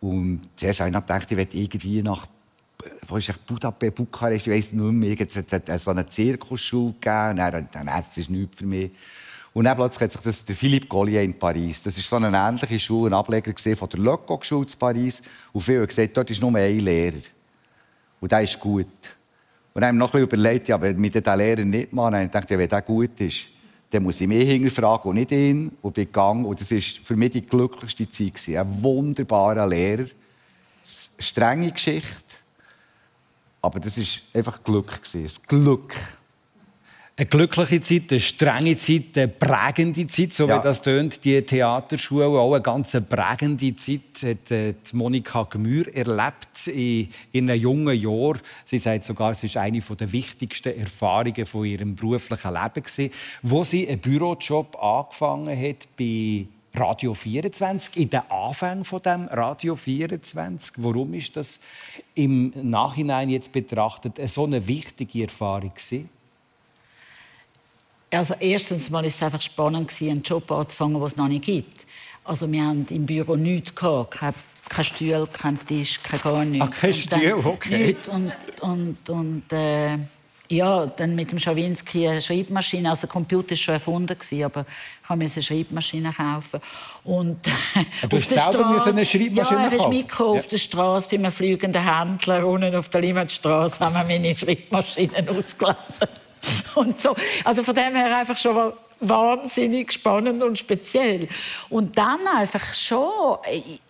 Und zuerst habe ich gedacht, ich werde irgendwie nach wo ist Budapest, Bukarest, ich weiss nicht mehr, es hat so eine Zirkusschule gegeben. Und dann, dann das ist nichts für mich. Und dann plötzlich hat sich das der Philippe Collier in Paris. Das ist so eine ähnliche Schule, ein Ableger von der Lecoq-Schule in Paris. Und viele haben gesagt, dort ist nur ein Lehrer. Und der ist gut. Und dann haben wir noch ein bisschen überlegt, ja, wenn wir den Lehrer nicht machen, dann dachte ich, wenn der gut ist, dann muss ich mich hinterfragen und nicht ihn. Und bin gegangen. Und das war für mich die glücklichste Zeit. Ein wunderbarer Lehrer. Strenge Geschichte. Aber das war einfach Glück. Ein Glück. Eine glückliche Zeit, eine strenge Zeit, eine prägende Zeit, so ja. wie das tönt, die Theaterschule. Auch eine ganz prägende Zeit hat äh, Monika Gmür erlebt in, in einem jungen Jahr. Sie sagt sogar, es ist eine der wichtigsten Erfahrungen von ihrem beruflichen Leben gewesen, wo sie einen Bürojob angefangen hat bei Radio 24, in den Anfängen von dem Radio 24. Warum ist das im Nachhinein jetzt betrachtet so eine wichtige Erfahrung gewesen? Also erstens mal ist es einfach spannend einen Job anzufangen, den es noch nicht gibt. Also wir haben im Büro nichts gehabt, kein, kein Stuhl, kein Tisch, kein gar nichts. Ach, kein Stuhl, okay. Nichts. Und, und, und äh, ja, dann mit dem Schawinski eine Schreibmaschine. Also der Computer war schon erfunden, aber ich musste eine Schreibmaschine kaufen. Und du auf der Straße, eine Schreibmaschine ja, er ist mitgekommen ja. auf der Straße bei einem fliegenden Händler. Unten auf der Limmatstraße haben wir meine Schreibmaschinen ausgelassen. und so. Also von dem her einfach schon mal wahnsinnig spannend und speziell. Und dann einfach schon,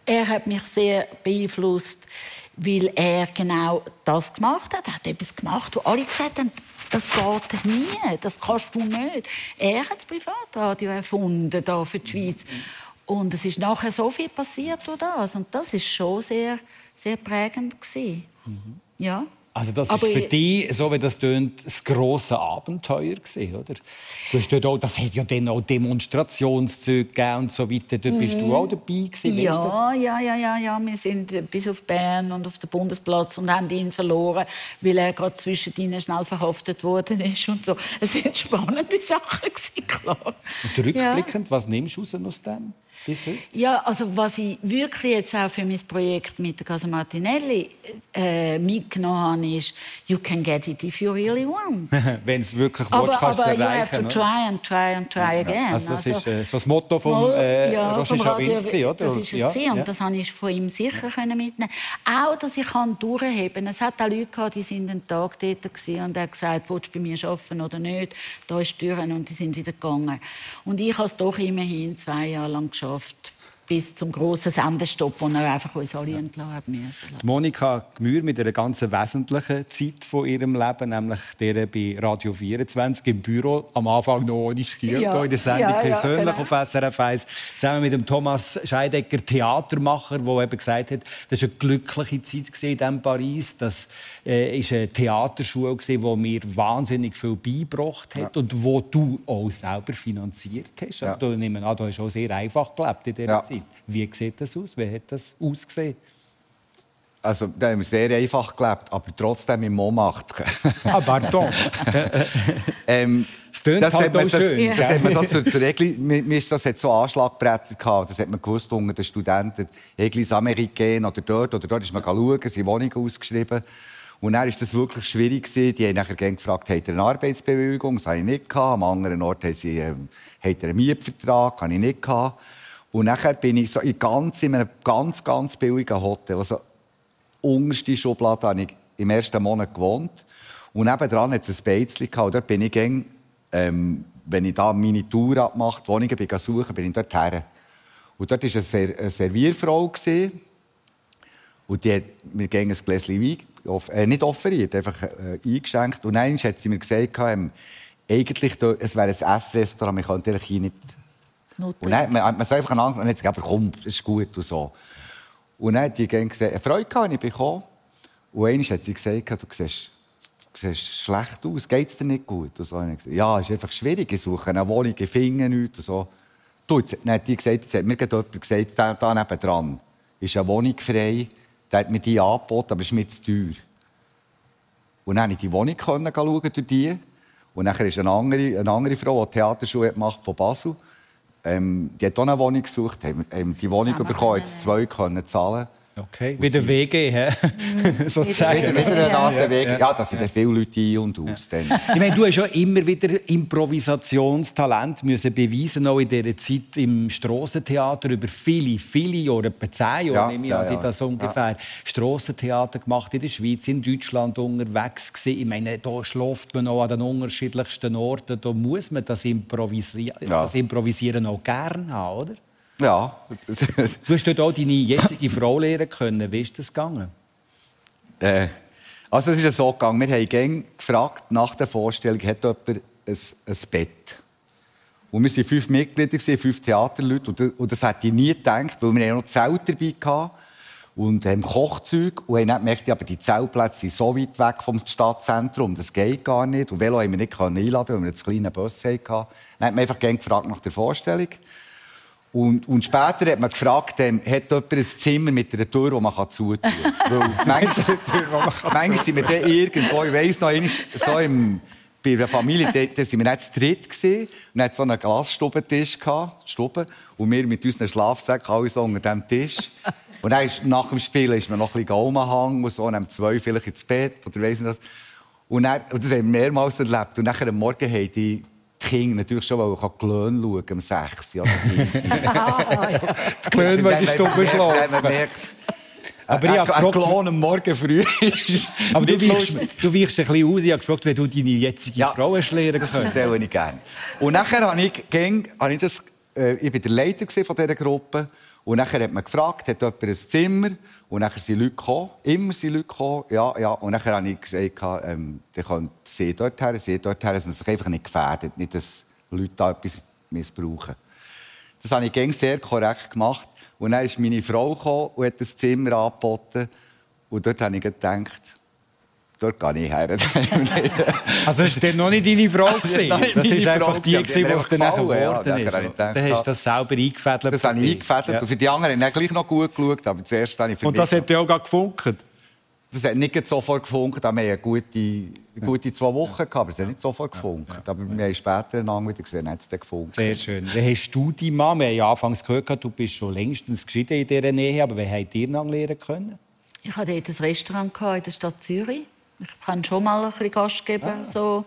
er hat mich sehr beeinflusst, weil er genau das gemacht hat. Er hat etwas gemacht, wo alle gesagt haben, das geht nie, das kannst du nicht. Er hat das Privatradio erfunden da für die Schweiz. Und es ist nachher so viel passiert durch das. Und das ist schon sehr, sehr prägend gewesen. Mhm. Ja. Also das aber ist für dich, so wie das tönt, das grosse Abenteuer gewesen, oder? Du hast dort auch, das hat ja dann auch Demonstrationszüge gegeben und so weiter. Dort bist du mhm. auch dabei gewesen. Ja, ja, ja, ja, ja. Wir sind bis auf Bern und auf den Bundesplatz und haben ihn verloren, weil er gerade zwischen ihnen schnell verhaftet worden ist und so. Es sind spannende Sachen gewesen, klar. Und rückblickend, ja. was nimmst du aus dem? Bis heute? Ja, also was ich wirklich jetzt auch für mein Projekt mit der Casa Martinelli äh, mitgenommen habe, ist «You can get it if you really want». Wenn es wirklich aber, willst, kannst aber es erreichen. Aber you have to try and try and try again. Also das also, ist äh, so das Motto von äh, ja, Roger Schawinski, oder? Das ist es ja, ja. und das habe ich von ihm sicher können mitnehmen. Auch, dass ich kann durchheben. Es hat auch Leute gehabt, die sind einen Tag dort und er hat gesagt, willst du bei mir arbeiten oder nicht? Da ist die Tür und die sind wieder gegangen. Und ich habe es doch immerhin zwei Jahre lang geschafft geschafft bis zum grossen Sendestopp, wo er einfach uns alle ja. entlassen hat müssen. Monika Gmür mit einer ganz wesentlichen Zeit von ihrem Leben, nämlich der bei Radio 24 im Büro, am Anfang noch ohne Stühle ja. in der Sendung ja, persönlich ja, genau. auf SRF 1, zusammen mit dem Thomas Scheidecker, Theatermacher, der eben gesagt hat, das war eine glückliche Zeit in diesem Paris, das äh, ist eine Theaterschule die mir wahnsinnig viel beigebracht hat und wo du auch selber finanziert hast. Ja. Also, du, an, du hast auch sehr einfach gelebt in dieser Zeit. Wie sieht das aus? Wie hat das ausgesehen? Also, da haben wir sehr einfach gelebt, aber trotzdem im Montmartre. ah, pardon. ähm, das, das, halt hat man, das, schön, das hat man so zur, zur Egli, mir ist das hat so Anschlagbretter gehabt, das hat man gewusst unter den Studenten. Eglis Amerikaner oder dort oder dort ist man schauen, sie Wohnungen ausgeschrieben. Und dann war das wirklich schwierig. Die haben nachher gefragt, habt ihr eine Arbeitsbewilligung? Das hatte ich nicht. Am anderen Ort haben sie, äh, habt ihr einen Mietvertrag? Das hatte ich nicht. Und nachher bin ich so in, ganz, in einem ganz, ganz billigen Hotel. Also, unterste Schublade habe ich im ersten Monat gewohnt. Und nebenan hat es ein Beizchen dort bin ich gern, ähm, wenn ich da meine Tour abmache, die Wohnungen bin suchen, bin ich dort her. Und dort war eine, Ser eine Servierfrau. Gewesen. Und die hat mir ein Gläschen Wein, äh, nicht offeriert, einfach äh, eingeschenkt. Und eins hat sie mir gesagt, ähm, eigentlich, es wäre ein Essrestaurant, man könnte hier nicht Und dann hat man, es einfach angefangen und hat gesagt, aber komm, das ist gut und so. Und dann hat die gesagt, eine Freude gehabt, ich bekommen. Und einmal hat sie gesagt, du siehst, du siehst schlecht aus, geht es dir nicht gut? Und so. Und gesagt, ja, es ist einfach schwierig, ich suche eine Wohnung, ich finde nichts und so. Du, jetzt, dann hat die gesagt, jetzt hat mir jemand gesagt, da, da nebenan ist eine Wohnung frei, der hat mir die angeboten, aber es ist mir zu teuer. Und dann konnte ich die Wohnung schauen durch die. Und dann ist eine andere, eine andere Frau, die Theaterschule gemacht von Basel. Ähm, die hat auch eine Wohnung gesucht, haben, haben die Wohnung bekommen, jetzt zwei können zahlen. Okay, wie der WG, hä? sozusagen. Wieder, wieder eine Art ja, Weg. Ja, da sind ja. viele Leute ein und aus. Ja. Ich meine, du hast ja immer wieder Improvisationstalent müssen beweisen, auch in dieser Zeit im Strassentheater über viele, viele Jahre, etwa zehn Jahre, ja, nehme ich an, ja. das ungefähr ja. Strassentheater gemacht in der Schweiz, in Deutschland unterwegs gewesen. Ich meine, da schläft man auch an den unterschiedlichsten Orten. Da muss man das Improvisieren, das Improvisieren auch gerne haben, oder? Ja. du hast dort auch deine jetzige Frau lernen können. Wie ist das gegangen? Äh, also es ist so gegangen. Wir haben gefragt, nach der Vorstellung, hat jemand ein, ein Bett? Und wir waren fünf Mitglieder, fünf Theaterleute. Und das hätte ich nie gedacht, weil wir noch Zelt dabei hatten und ähm, Kochzeug. Und haben gemerkt, aber die Zeltplätze sind so weit weg vom Stadtzentrum, das geht gar nicht. Und Velo haben wir nicht einladen, weil wir einen kleinen Bus hatten. Dann hat man einfach gefragt nach der Vorstellung. Und, und, später hat man gefragt, ähm, hat jemand ein Zimmer mit einer Tür, die man zutun kann? Manchmal, manchmal sind wir dann irgendwo, ich weiss noch, so im, bei einer Familie, da, da sind wir nicht zu dritt gewesen, und hat so einen Glasstubentisch gehabt, Stube, und wir mit unseren Schlafsäcken alle so unter dem Tisch. Und dann ist, nach dem Spielen ist man noch ein bisschen Gaumenhang und so, und haben zwei vielleicht ins Bett, oder weiss nicht was. Und, dann, und das haben wir mehrmals erlebt. Und nachher am Morgen haben die die Kinder natürlich schon, weil ich Glöhn schauen um 6 Uhr. Die Glöhn, wenn die Stube schlafen. Aber ich habe gefragt, am Morgen früh Aber du weichst, du weichst ein bisschen aus. Ich habe gefragt, wie du deine jetzige ja, Frau hast lernen können. Das erzähle ich gerne. Und nachher habe ich, habe ich das, äh, ich war der Leiter von dieser Gruppe. Und nachher hat man gefragt, hat jemand ein Zimmer? Und nachher sind Leute gekommen. Immer sind Leute gekommen. Ja, ja. Und nachher habe ich gesagt, ähm, die können sie dort her, sie dort her, dass man sich einfach nicht gefährdet. Nicht, dass Leute da etwas missbrauchen. Das habe ich sehr korrekt gemacht. Und dann ist meine Frau gekommen und hat das Zimmer angeboten. Und dort habe ich gedacht, dort gehe ich her. also ist das noch nicht deine Frau gewesen? Das, das ist einfach die, die, die es dann nachher geworden ist. Dann hast du das selber eingefädelt. Das habe ich eingefädelt. Ja. Und für die anderen habe ich gleich noch gut geschaut, aber zuerst habe ich Und das hat ja auch gefunkt? Das hat nicht sofort gefunkt, aber wir hatten gute, gute zwei Wochen, gehabt, aber es hat nicht sofort gefunkt. Aber wir haben später wieder gesehen, hat es dann gefunkt. Sehr schön. Wie hast du die Mann? Wir haben ja anfangs gehört, du bist schon längstens geschieden in dieser Nähe, aber wie habt ihr ihn lernen können? Ich hatte dort ein Restaurant in der Stadt Zürich. Ich kann schon mal ein bisschen Gast geben. Ah. So.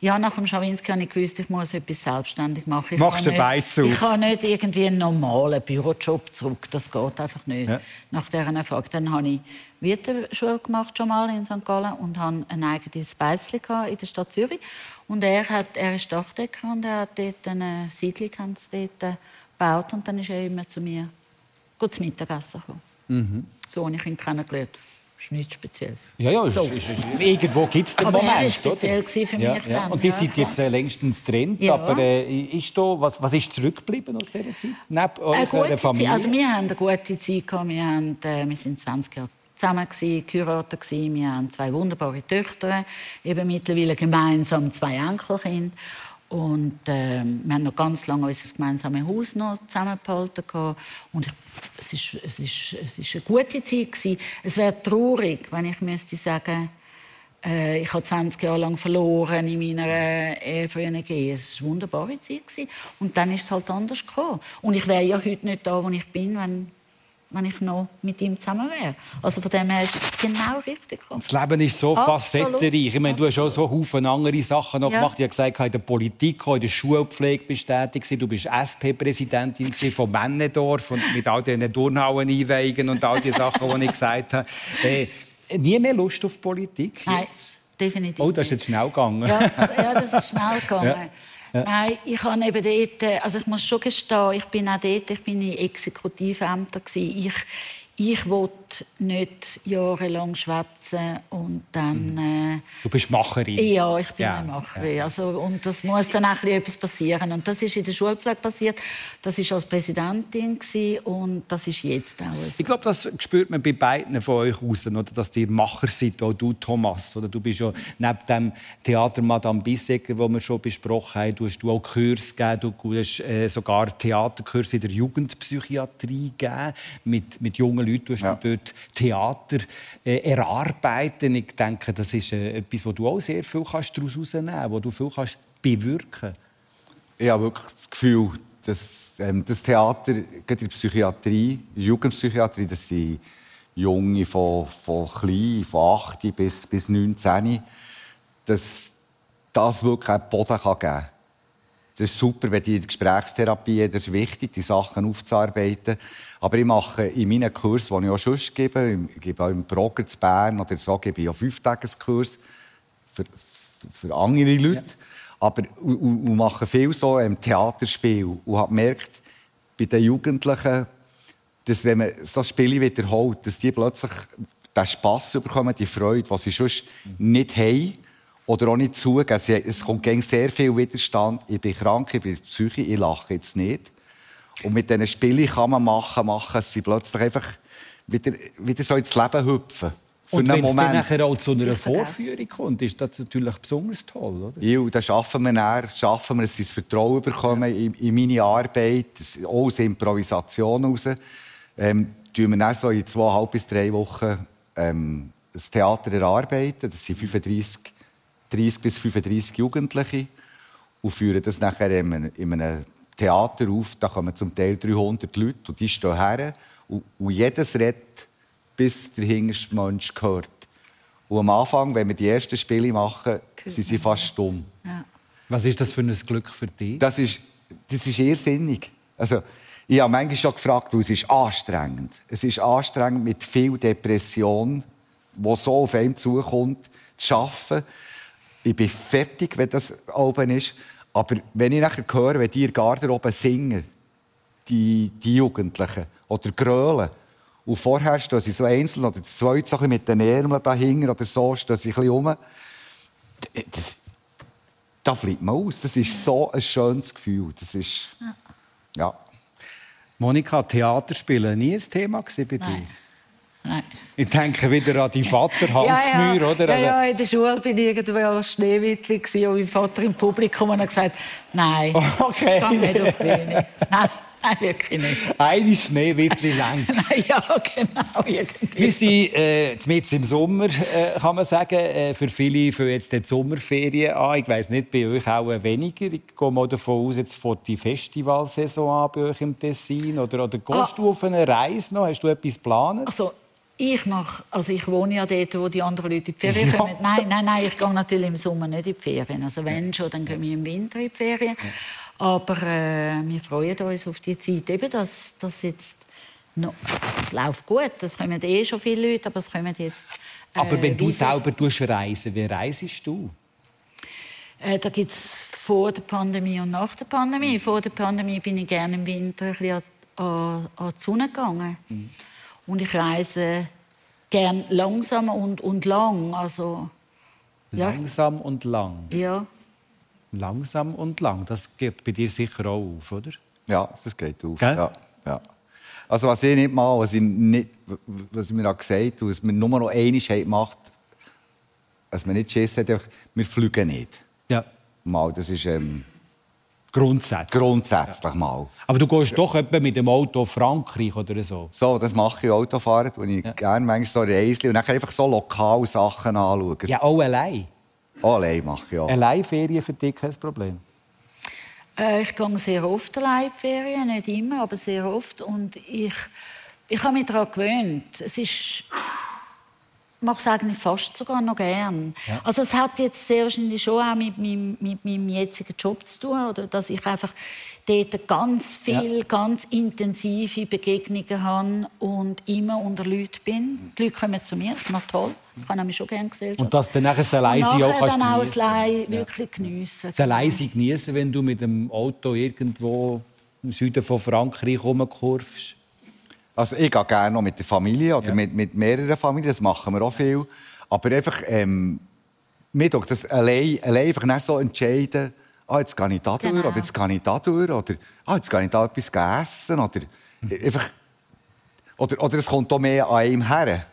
Ja, nach dem Schawinski habe ich gewusst, ich muss etwas selbstständig machen. Ich Machst du Beiz Ich kann nicht irgendwie einen normalen Bürojob zurück. Das geht einfach nicht. Ja. Nach dieser Erfahrung. Dann habe ich Wirtenschule gemacht schon mal in St. Gallen und habe ein eigenes Beizli in der Stadt Zürich. Und er, hat, er ist Dachdecker und er hat dort eine Siedlung dort gebaut. Und dann ist er immer zu mir gut zum Mittagessen gekommen. Mhm. So habe ich ihn kennengelernt ist nichts Spezielles. Ja, ja, so. ist, ist, irgendwo gibt es den aber Moment. Aber speziell für mich. Ja. Dann, und die ja, sind jetzt äh, längstens drin. Ja. Aber äh, ist da, was, was ist zurückgeblieben aus dieser Zeit? Neben eurer Familie? Zeit. Also wir haben eine gute Zeit gehabt. Wir, haben, äh, wir sind 20 Jahre zusammen gewesen, geheiratet gewesen. Wir haben zwei wunderbare Töchter, eben mittlerweile gemeinsam zwei Enkelkinder. Und äh, wir haben noch ganz lange unser gemeinsames Haus noch zusammengehalten. Und es, ist, es, ist, es ist eine gute Zeit. Gewesen. Es wäre traurig, wenn ich müsste sagen äh, ich habe 20 Jahre lang verloren in meiner eine Ehe. Es war eine wunderbare Zeit. Gewesen. Und dann ist es halt anders gekommen. Und ich wäre ja heute nicht da, wo ich bin, wenn wenn ich noch mit ihm zusammen wäre. Also von dem her ist es genau richtig. Das Leben ist so facettenreich. Ich meine, du hast auch so viele andere Sachen noch ja. gemacht. Ich habe gesagt, in der Politik, in der Schulpflege bist du tätig. Du bist SP-Präsidentin von Männendorf und mit all diesen Turnhauen einweigen und all die Sachen, die ich gesagt habe. Äh, nie mehr Lust auf Politik? Nein, definitiv Oh, das ist jetzt schnell gegangen. Ja, ja das ist schnell gegangen. Ja. Nein, ich habe eben dort, äh, also ich muss schon gestehen, ich bin auch dort, ich bin in Exekutivämtern Ich, ich wollte nicht jahrelang schwätzen und dann... Mhm. Äh, du bist Macherin. Ja, ich bin ja, eine Macherin. Ja. Also, und das muss dann auch etwas passieren. Und das ist in der Schulpflege passiert. Das ist als Präsidentin gewesen, und das ist jetzt auch so. Ich glaube, das spürt man bei beiden von euch raus, oder? dass ihr Macher seid, auch du, Thomas. Oder? Du bist ja neben dem Theater Madame Bissegger, wo wir schon besprochen haben, du hast du auch Kurs gegeben, du hast äh, sogar Theaterkurs in der Jugendpsychiatrie gegeben, mit, mit jungen Leuten tust Ja. du dort Theater äh, erarbeiten. Ich denke, das ist äh, etwas, wo du auch sehr viel kannst daraus herausnehmen wo du viel kannst bewirken Ich habe wirklich das Gefühl, dass ähm, das Theater, gerade in der Psychiatrie, Jugendpsychiatrie, das sind Junge von, von klein, von 8 bis, bis 19, dass das wirklich einen Boden geben kann. Es ist super, wenn die in der Gesprächstherapie, das ist wichtig, die Sachen aufzuarbeiten. Aber ich mache in meinen Kursen, die ich auch sonst gebe, ich gebe auch im Broker zu Bern oder so, gebe ich auch Fünftageskurs für, für andere Leute. Aber und, und und mache viel so ähm, Theaterspiel und habe gemerkt, bei den Jugendlichen, dass wenn man so Spiele wiederholt, dass die plötzlich den Spass bekommen, die Freude, die sie sonst nicht haben oder auch nicht zugeben. Es kommt gegen sehr viel Widerstand. Ich bin krank, ich bin Psyche, ich lache jetzt nicht. Und mit diesen Spielen kann man machen, machen, dass sie plötzlich einfach wieder, wieder so ins Leben hüpfen. Für Und wenn es dann nachher auch zu einer. Vorführung kommt, ist das natürlich besonders toll, oder? Ja, dann schaffen wir dann, schaffen wir, dass sie das Vertrauen bekommen in, in meine Arbeit, das- auch aus Improvisation heraus. Ähm, tun wir dann so in zweieinhalb bis drei Wochen ähm, das Theater erarbeiten. Das sind 35, 30 bis 35 Jugendliche und führen das nachher in einem, in einem Theater auf. Da kommen zum Teil 300 Leute und die stehen her und, und jedes redet, bis der hinterste Mensch gehört. Und am Anfang, wenn wir die ersten Spiele machen, sind sie fast stumm. Was ist das für ein Glück für dich? Das ist, das ist irrsinnig. Also, ich habe manchmal schon gefragt, weil es ist anstrengend. Es ist anstrengend mit viel Depression, die so auf einem zukommt, zu arbeiten. Ich bin fertig, wenn das oben ist. Aber wenn ich nachher höre, wenn die in der Garderobe singen, die, die Jugendlichen, oder grölen, und vorher stehen sie so einzeln oder zu zweit so mit den Ärmeln dahinter oder so, stehen sie ein bisschen rum. Das, da flieht man aus. Das ist so ein schönes Gefühl. Das ist, ja. Monika, Theaterspielen nie ein Thema gewesen bei dir? Nein. Nein. Ich denke wieder an deinen Vater Hans Mühr, oder? Ja, Also- ja, in der Schule bin ich irgendwo Schneewittli und mein Vater im Publikum und hat gesagt, nein, Okay. geh nicht auf die Bühne. Nein, nein, wirklich nicht. Eine Schneewittli lang. Ja, genau, irgendwie. Wir sind äh, jetzt im Sommer, äh, kann man sagen. Äh, für viele für jetzt die Sommerferien an. Ich weiß nicht, bei euch auch weniger. Ich gehe mal davon aus, jetzt fängt die Festivalsaison an bei euch im Tessin. Oder, oder gehst Ah. du auf eine Reise noch? Hast du etwas geplant? Also, ich mache, also ich wohne ja dort, wo die anderen Leute in die Ferien Ja. kommen. Nein, nein, nein, ich gehe natürlich im Sommer nicht in die Ferien. Also wenn schon, dann gehen wir im Winter in die Ferien. Aber äh, wir freuen uns auf die Zeit, eben, dass, dass jetzt noch, es läuft gut. Es kommen eh schon viele Leute, aber es kommen jetzt äh, Aber wenn du wieder. selber reisen, wie reisest du? Äh, da gibt es vor der Pandemie und nach der Pandemie. Vor der Pandemie bin ich gerne im Winter ein bisschen an, an, an die Sonne gegangen. Und ich reise gerne langsam und, und lang. Also, ja, Langsam und lang. ja. Langsam und lang. Das geht bei dir sicher auch auf, oder? Ja, das geht auf. Gell? Ja, ja. Also was ich nicht mal, was ich, nicht, was ich mir auch gesagt habe, was wir nur noch einmal haben gemacht was man nicht Schiss hat, einfach, wir fliegen nicht. Ja. Mal, das ist ähm, Grundsätzlich. grundsätzlich mal. Aber du gehst doch etwa mit dem Auto Frankreich oder so. So, das mache ich Autofahren, wo ich gerne manchmal so Reisli und dann einfach so lokal Sachen anschauen. Ja, auch allein. Auch allein mache ich auch. Allein Ferien für dich kein Problem. Äh, ich gehe sehr oft allein in die Ferien, nicht immer, aber sehr oft. Und ich, ich habe mich daran gewöhnt. Es ist, mache es eigentlich fast sogar noch gern. Also es hat jetzt sehr wahrscheinlich schon auch mit meinem, mit meinem jetzigen Job zu tun, oder dass ich einfach dort ganz viel, ganz intensive Begegnungen habe und immer unter Leuten bin. Die Leute kommen zu mir, das ist noch toll. Ich habe nämlich schon gerne Gesellschaft. Und dass du dann nachher das Alleine auch nachher kannst dann auch das geniessen. Allein wirklich geniessen. Das Alleine genießen, wenn du mit dem Auto irgendwo im Süden von Frankreich rumkurvst. Also ich gehe gerne noch mit der Familie oder Ja. mit, mit mehreren Familien, das machen wir auch viel. Aber einfach, ähm, mir tut das allein, allein einfach nicht so entscheiden, ah, jetzt gehe ich da durch Genau. oder jetzt gehe ich da durch oder ah, jetzt gehe ich da etwas essen oder einfach, oder, oder es kommt auch mehr an einem her.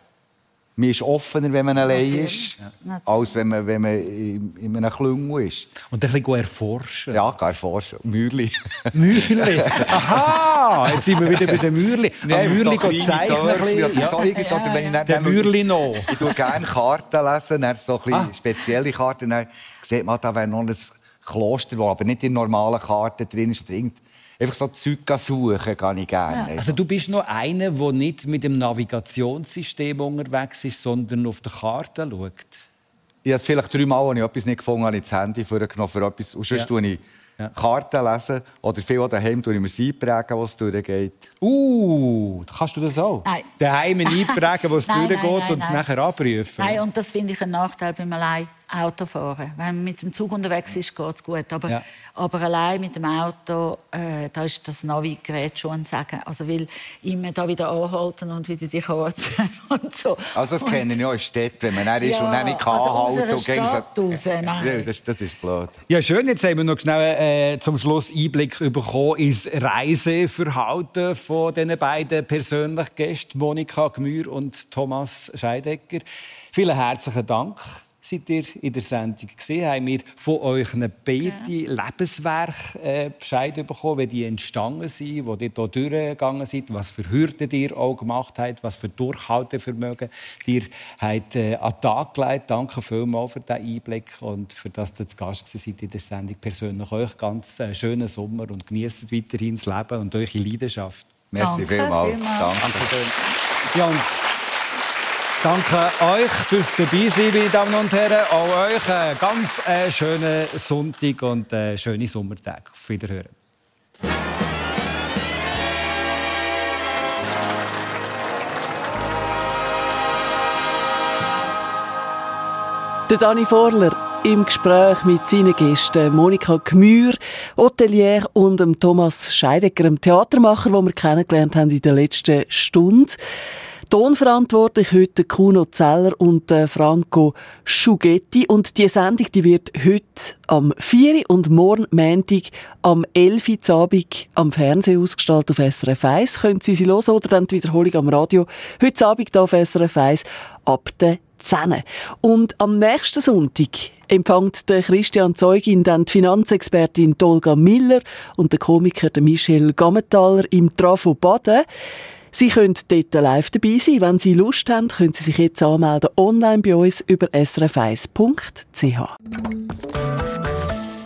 Man ist offener, wenn man allein ist, als wenn man, wenn man in, in einem Klüngel ist. Und ein bisschen erforschen. Ja, gar erforschen. Mürli. Mürli. Aha, jetzt sind wir wieder bei den Mürli. Nein, Am Mürli so zeichnen. So wenn dann- Der Mürli noch. Ich tue gerne Karten lesen, dann so Ah. spezielle Karten. Dann sieht man, da wäre noch ein Kloster, wo aber nicht in normalen Karten drin ist. Einfach so Zeug suchen, kann ich gerne. Also du bist noch einer, der nicht mit dem Navigationssystem unterwegs ist, sondern auf der Karte schaut. Ich habe es vielleicht dreimal, als ich etwas nicht gefunden habe, das Handy vorgenommen für etwas. Und sonst Ja. tue ich Ja. Karten lesen oder viel daheim tue ich mir es einprägen, was durchgeht. Uh, kannst du das auch? Nein. Daheim einprägen, wo es Nein, durchgeht nein, nein, und es nachher abprüfen. Nein, und das finde ich einen Nachteil beim allein Autofahren. Wenn man mit dem Zug unterwegs ist, geht es gut. Aber, Ja. aber allein mit dem Auto, äh, da ist das Navi-Gerät schon ein Sagen. Also, weil immer da wieder anhalten und wieder die Karte und so. Also das und, kenne ich auch in Städten, wenn man dann ist Ja, und dann nicht kann also halten und Stadt raus, nein. Ja, das, das ist blöd. Ja, schön. Jetzt haben wir noch schnell äh, zum Schluss Einblick bekommen ins Reiseverhalten von diesen beiden persönlichen Gästen, Monika Gmür und Thomas Scheidecker. Vielen herzlichen Dank. Seid ihr in der Sendung gesehen? Haben wir von euch eine beide Lebenswerk äh, Bescheid bekommen, wie die entstanden sind, wo ihr hier durchgegangen seid, was für Hürden ihr auch gemacht habt, was für Durchhaltevermögen ihr habt, äh, an den Tag gelegt. Danke vielmals für diesen Einblick und für das ihr zu Gast seid in der Sendung. Persönlich euch ganz äh, schönen Sommer und genießt weiterhin das Leben und eure Leidenschaft. Merci Danke vielmals. vielmals. Danke. Ja, und danke euch fürs Dabeisein, meine Damen und Herren. Auch euch einen ganz äh, schönen Sonntag und äh, schöne Sommertage. Auf Wiederhören. Der Dani Vorler im Gespräch mit seinen Gästen Monika Gmür, Hotelier und dem Thomas Scheidecker, dem Theatermacher, den wir kennengelernt haben in der letzten Stunde. Tonverantwortlich heute Kuno Zeller und äh, Franco Schughetti. Und die Sendung die wird heute am 4. und morgen Montag am 11. Uhr Abend am Fernsehen ausgestrahlt auf SRF 1. Können Sie sie hören oder dann die Wiederholung am Radio. Heute Abend hier auf SRF 1 ab der 10. Und am nächsten Sonntag empfängt der Christian Zeugin dann die Finanzexpertin Tolga Miller und der Komiker Michel Gammenthaler im Trafo Baden. Sie können dort live dabei sein. Wenn Sie Lust haben, können Sie sich jetzt anmelden online bei uns über srf1.ch.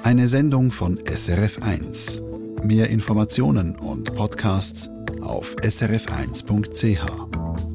Eine Sendung von SRF1. Mehr Informationen und Podcasts auf srf1.ch.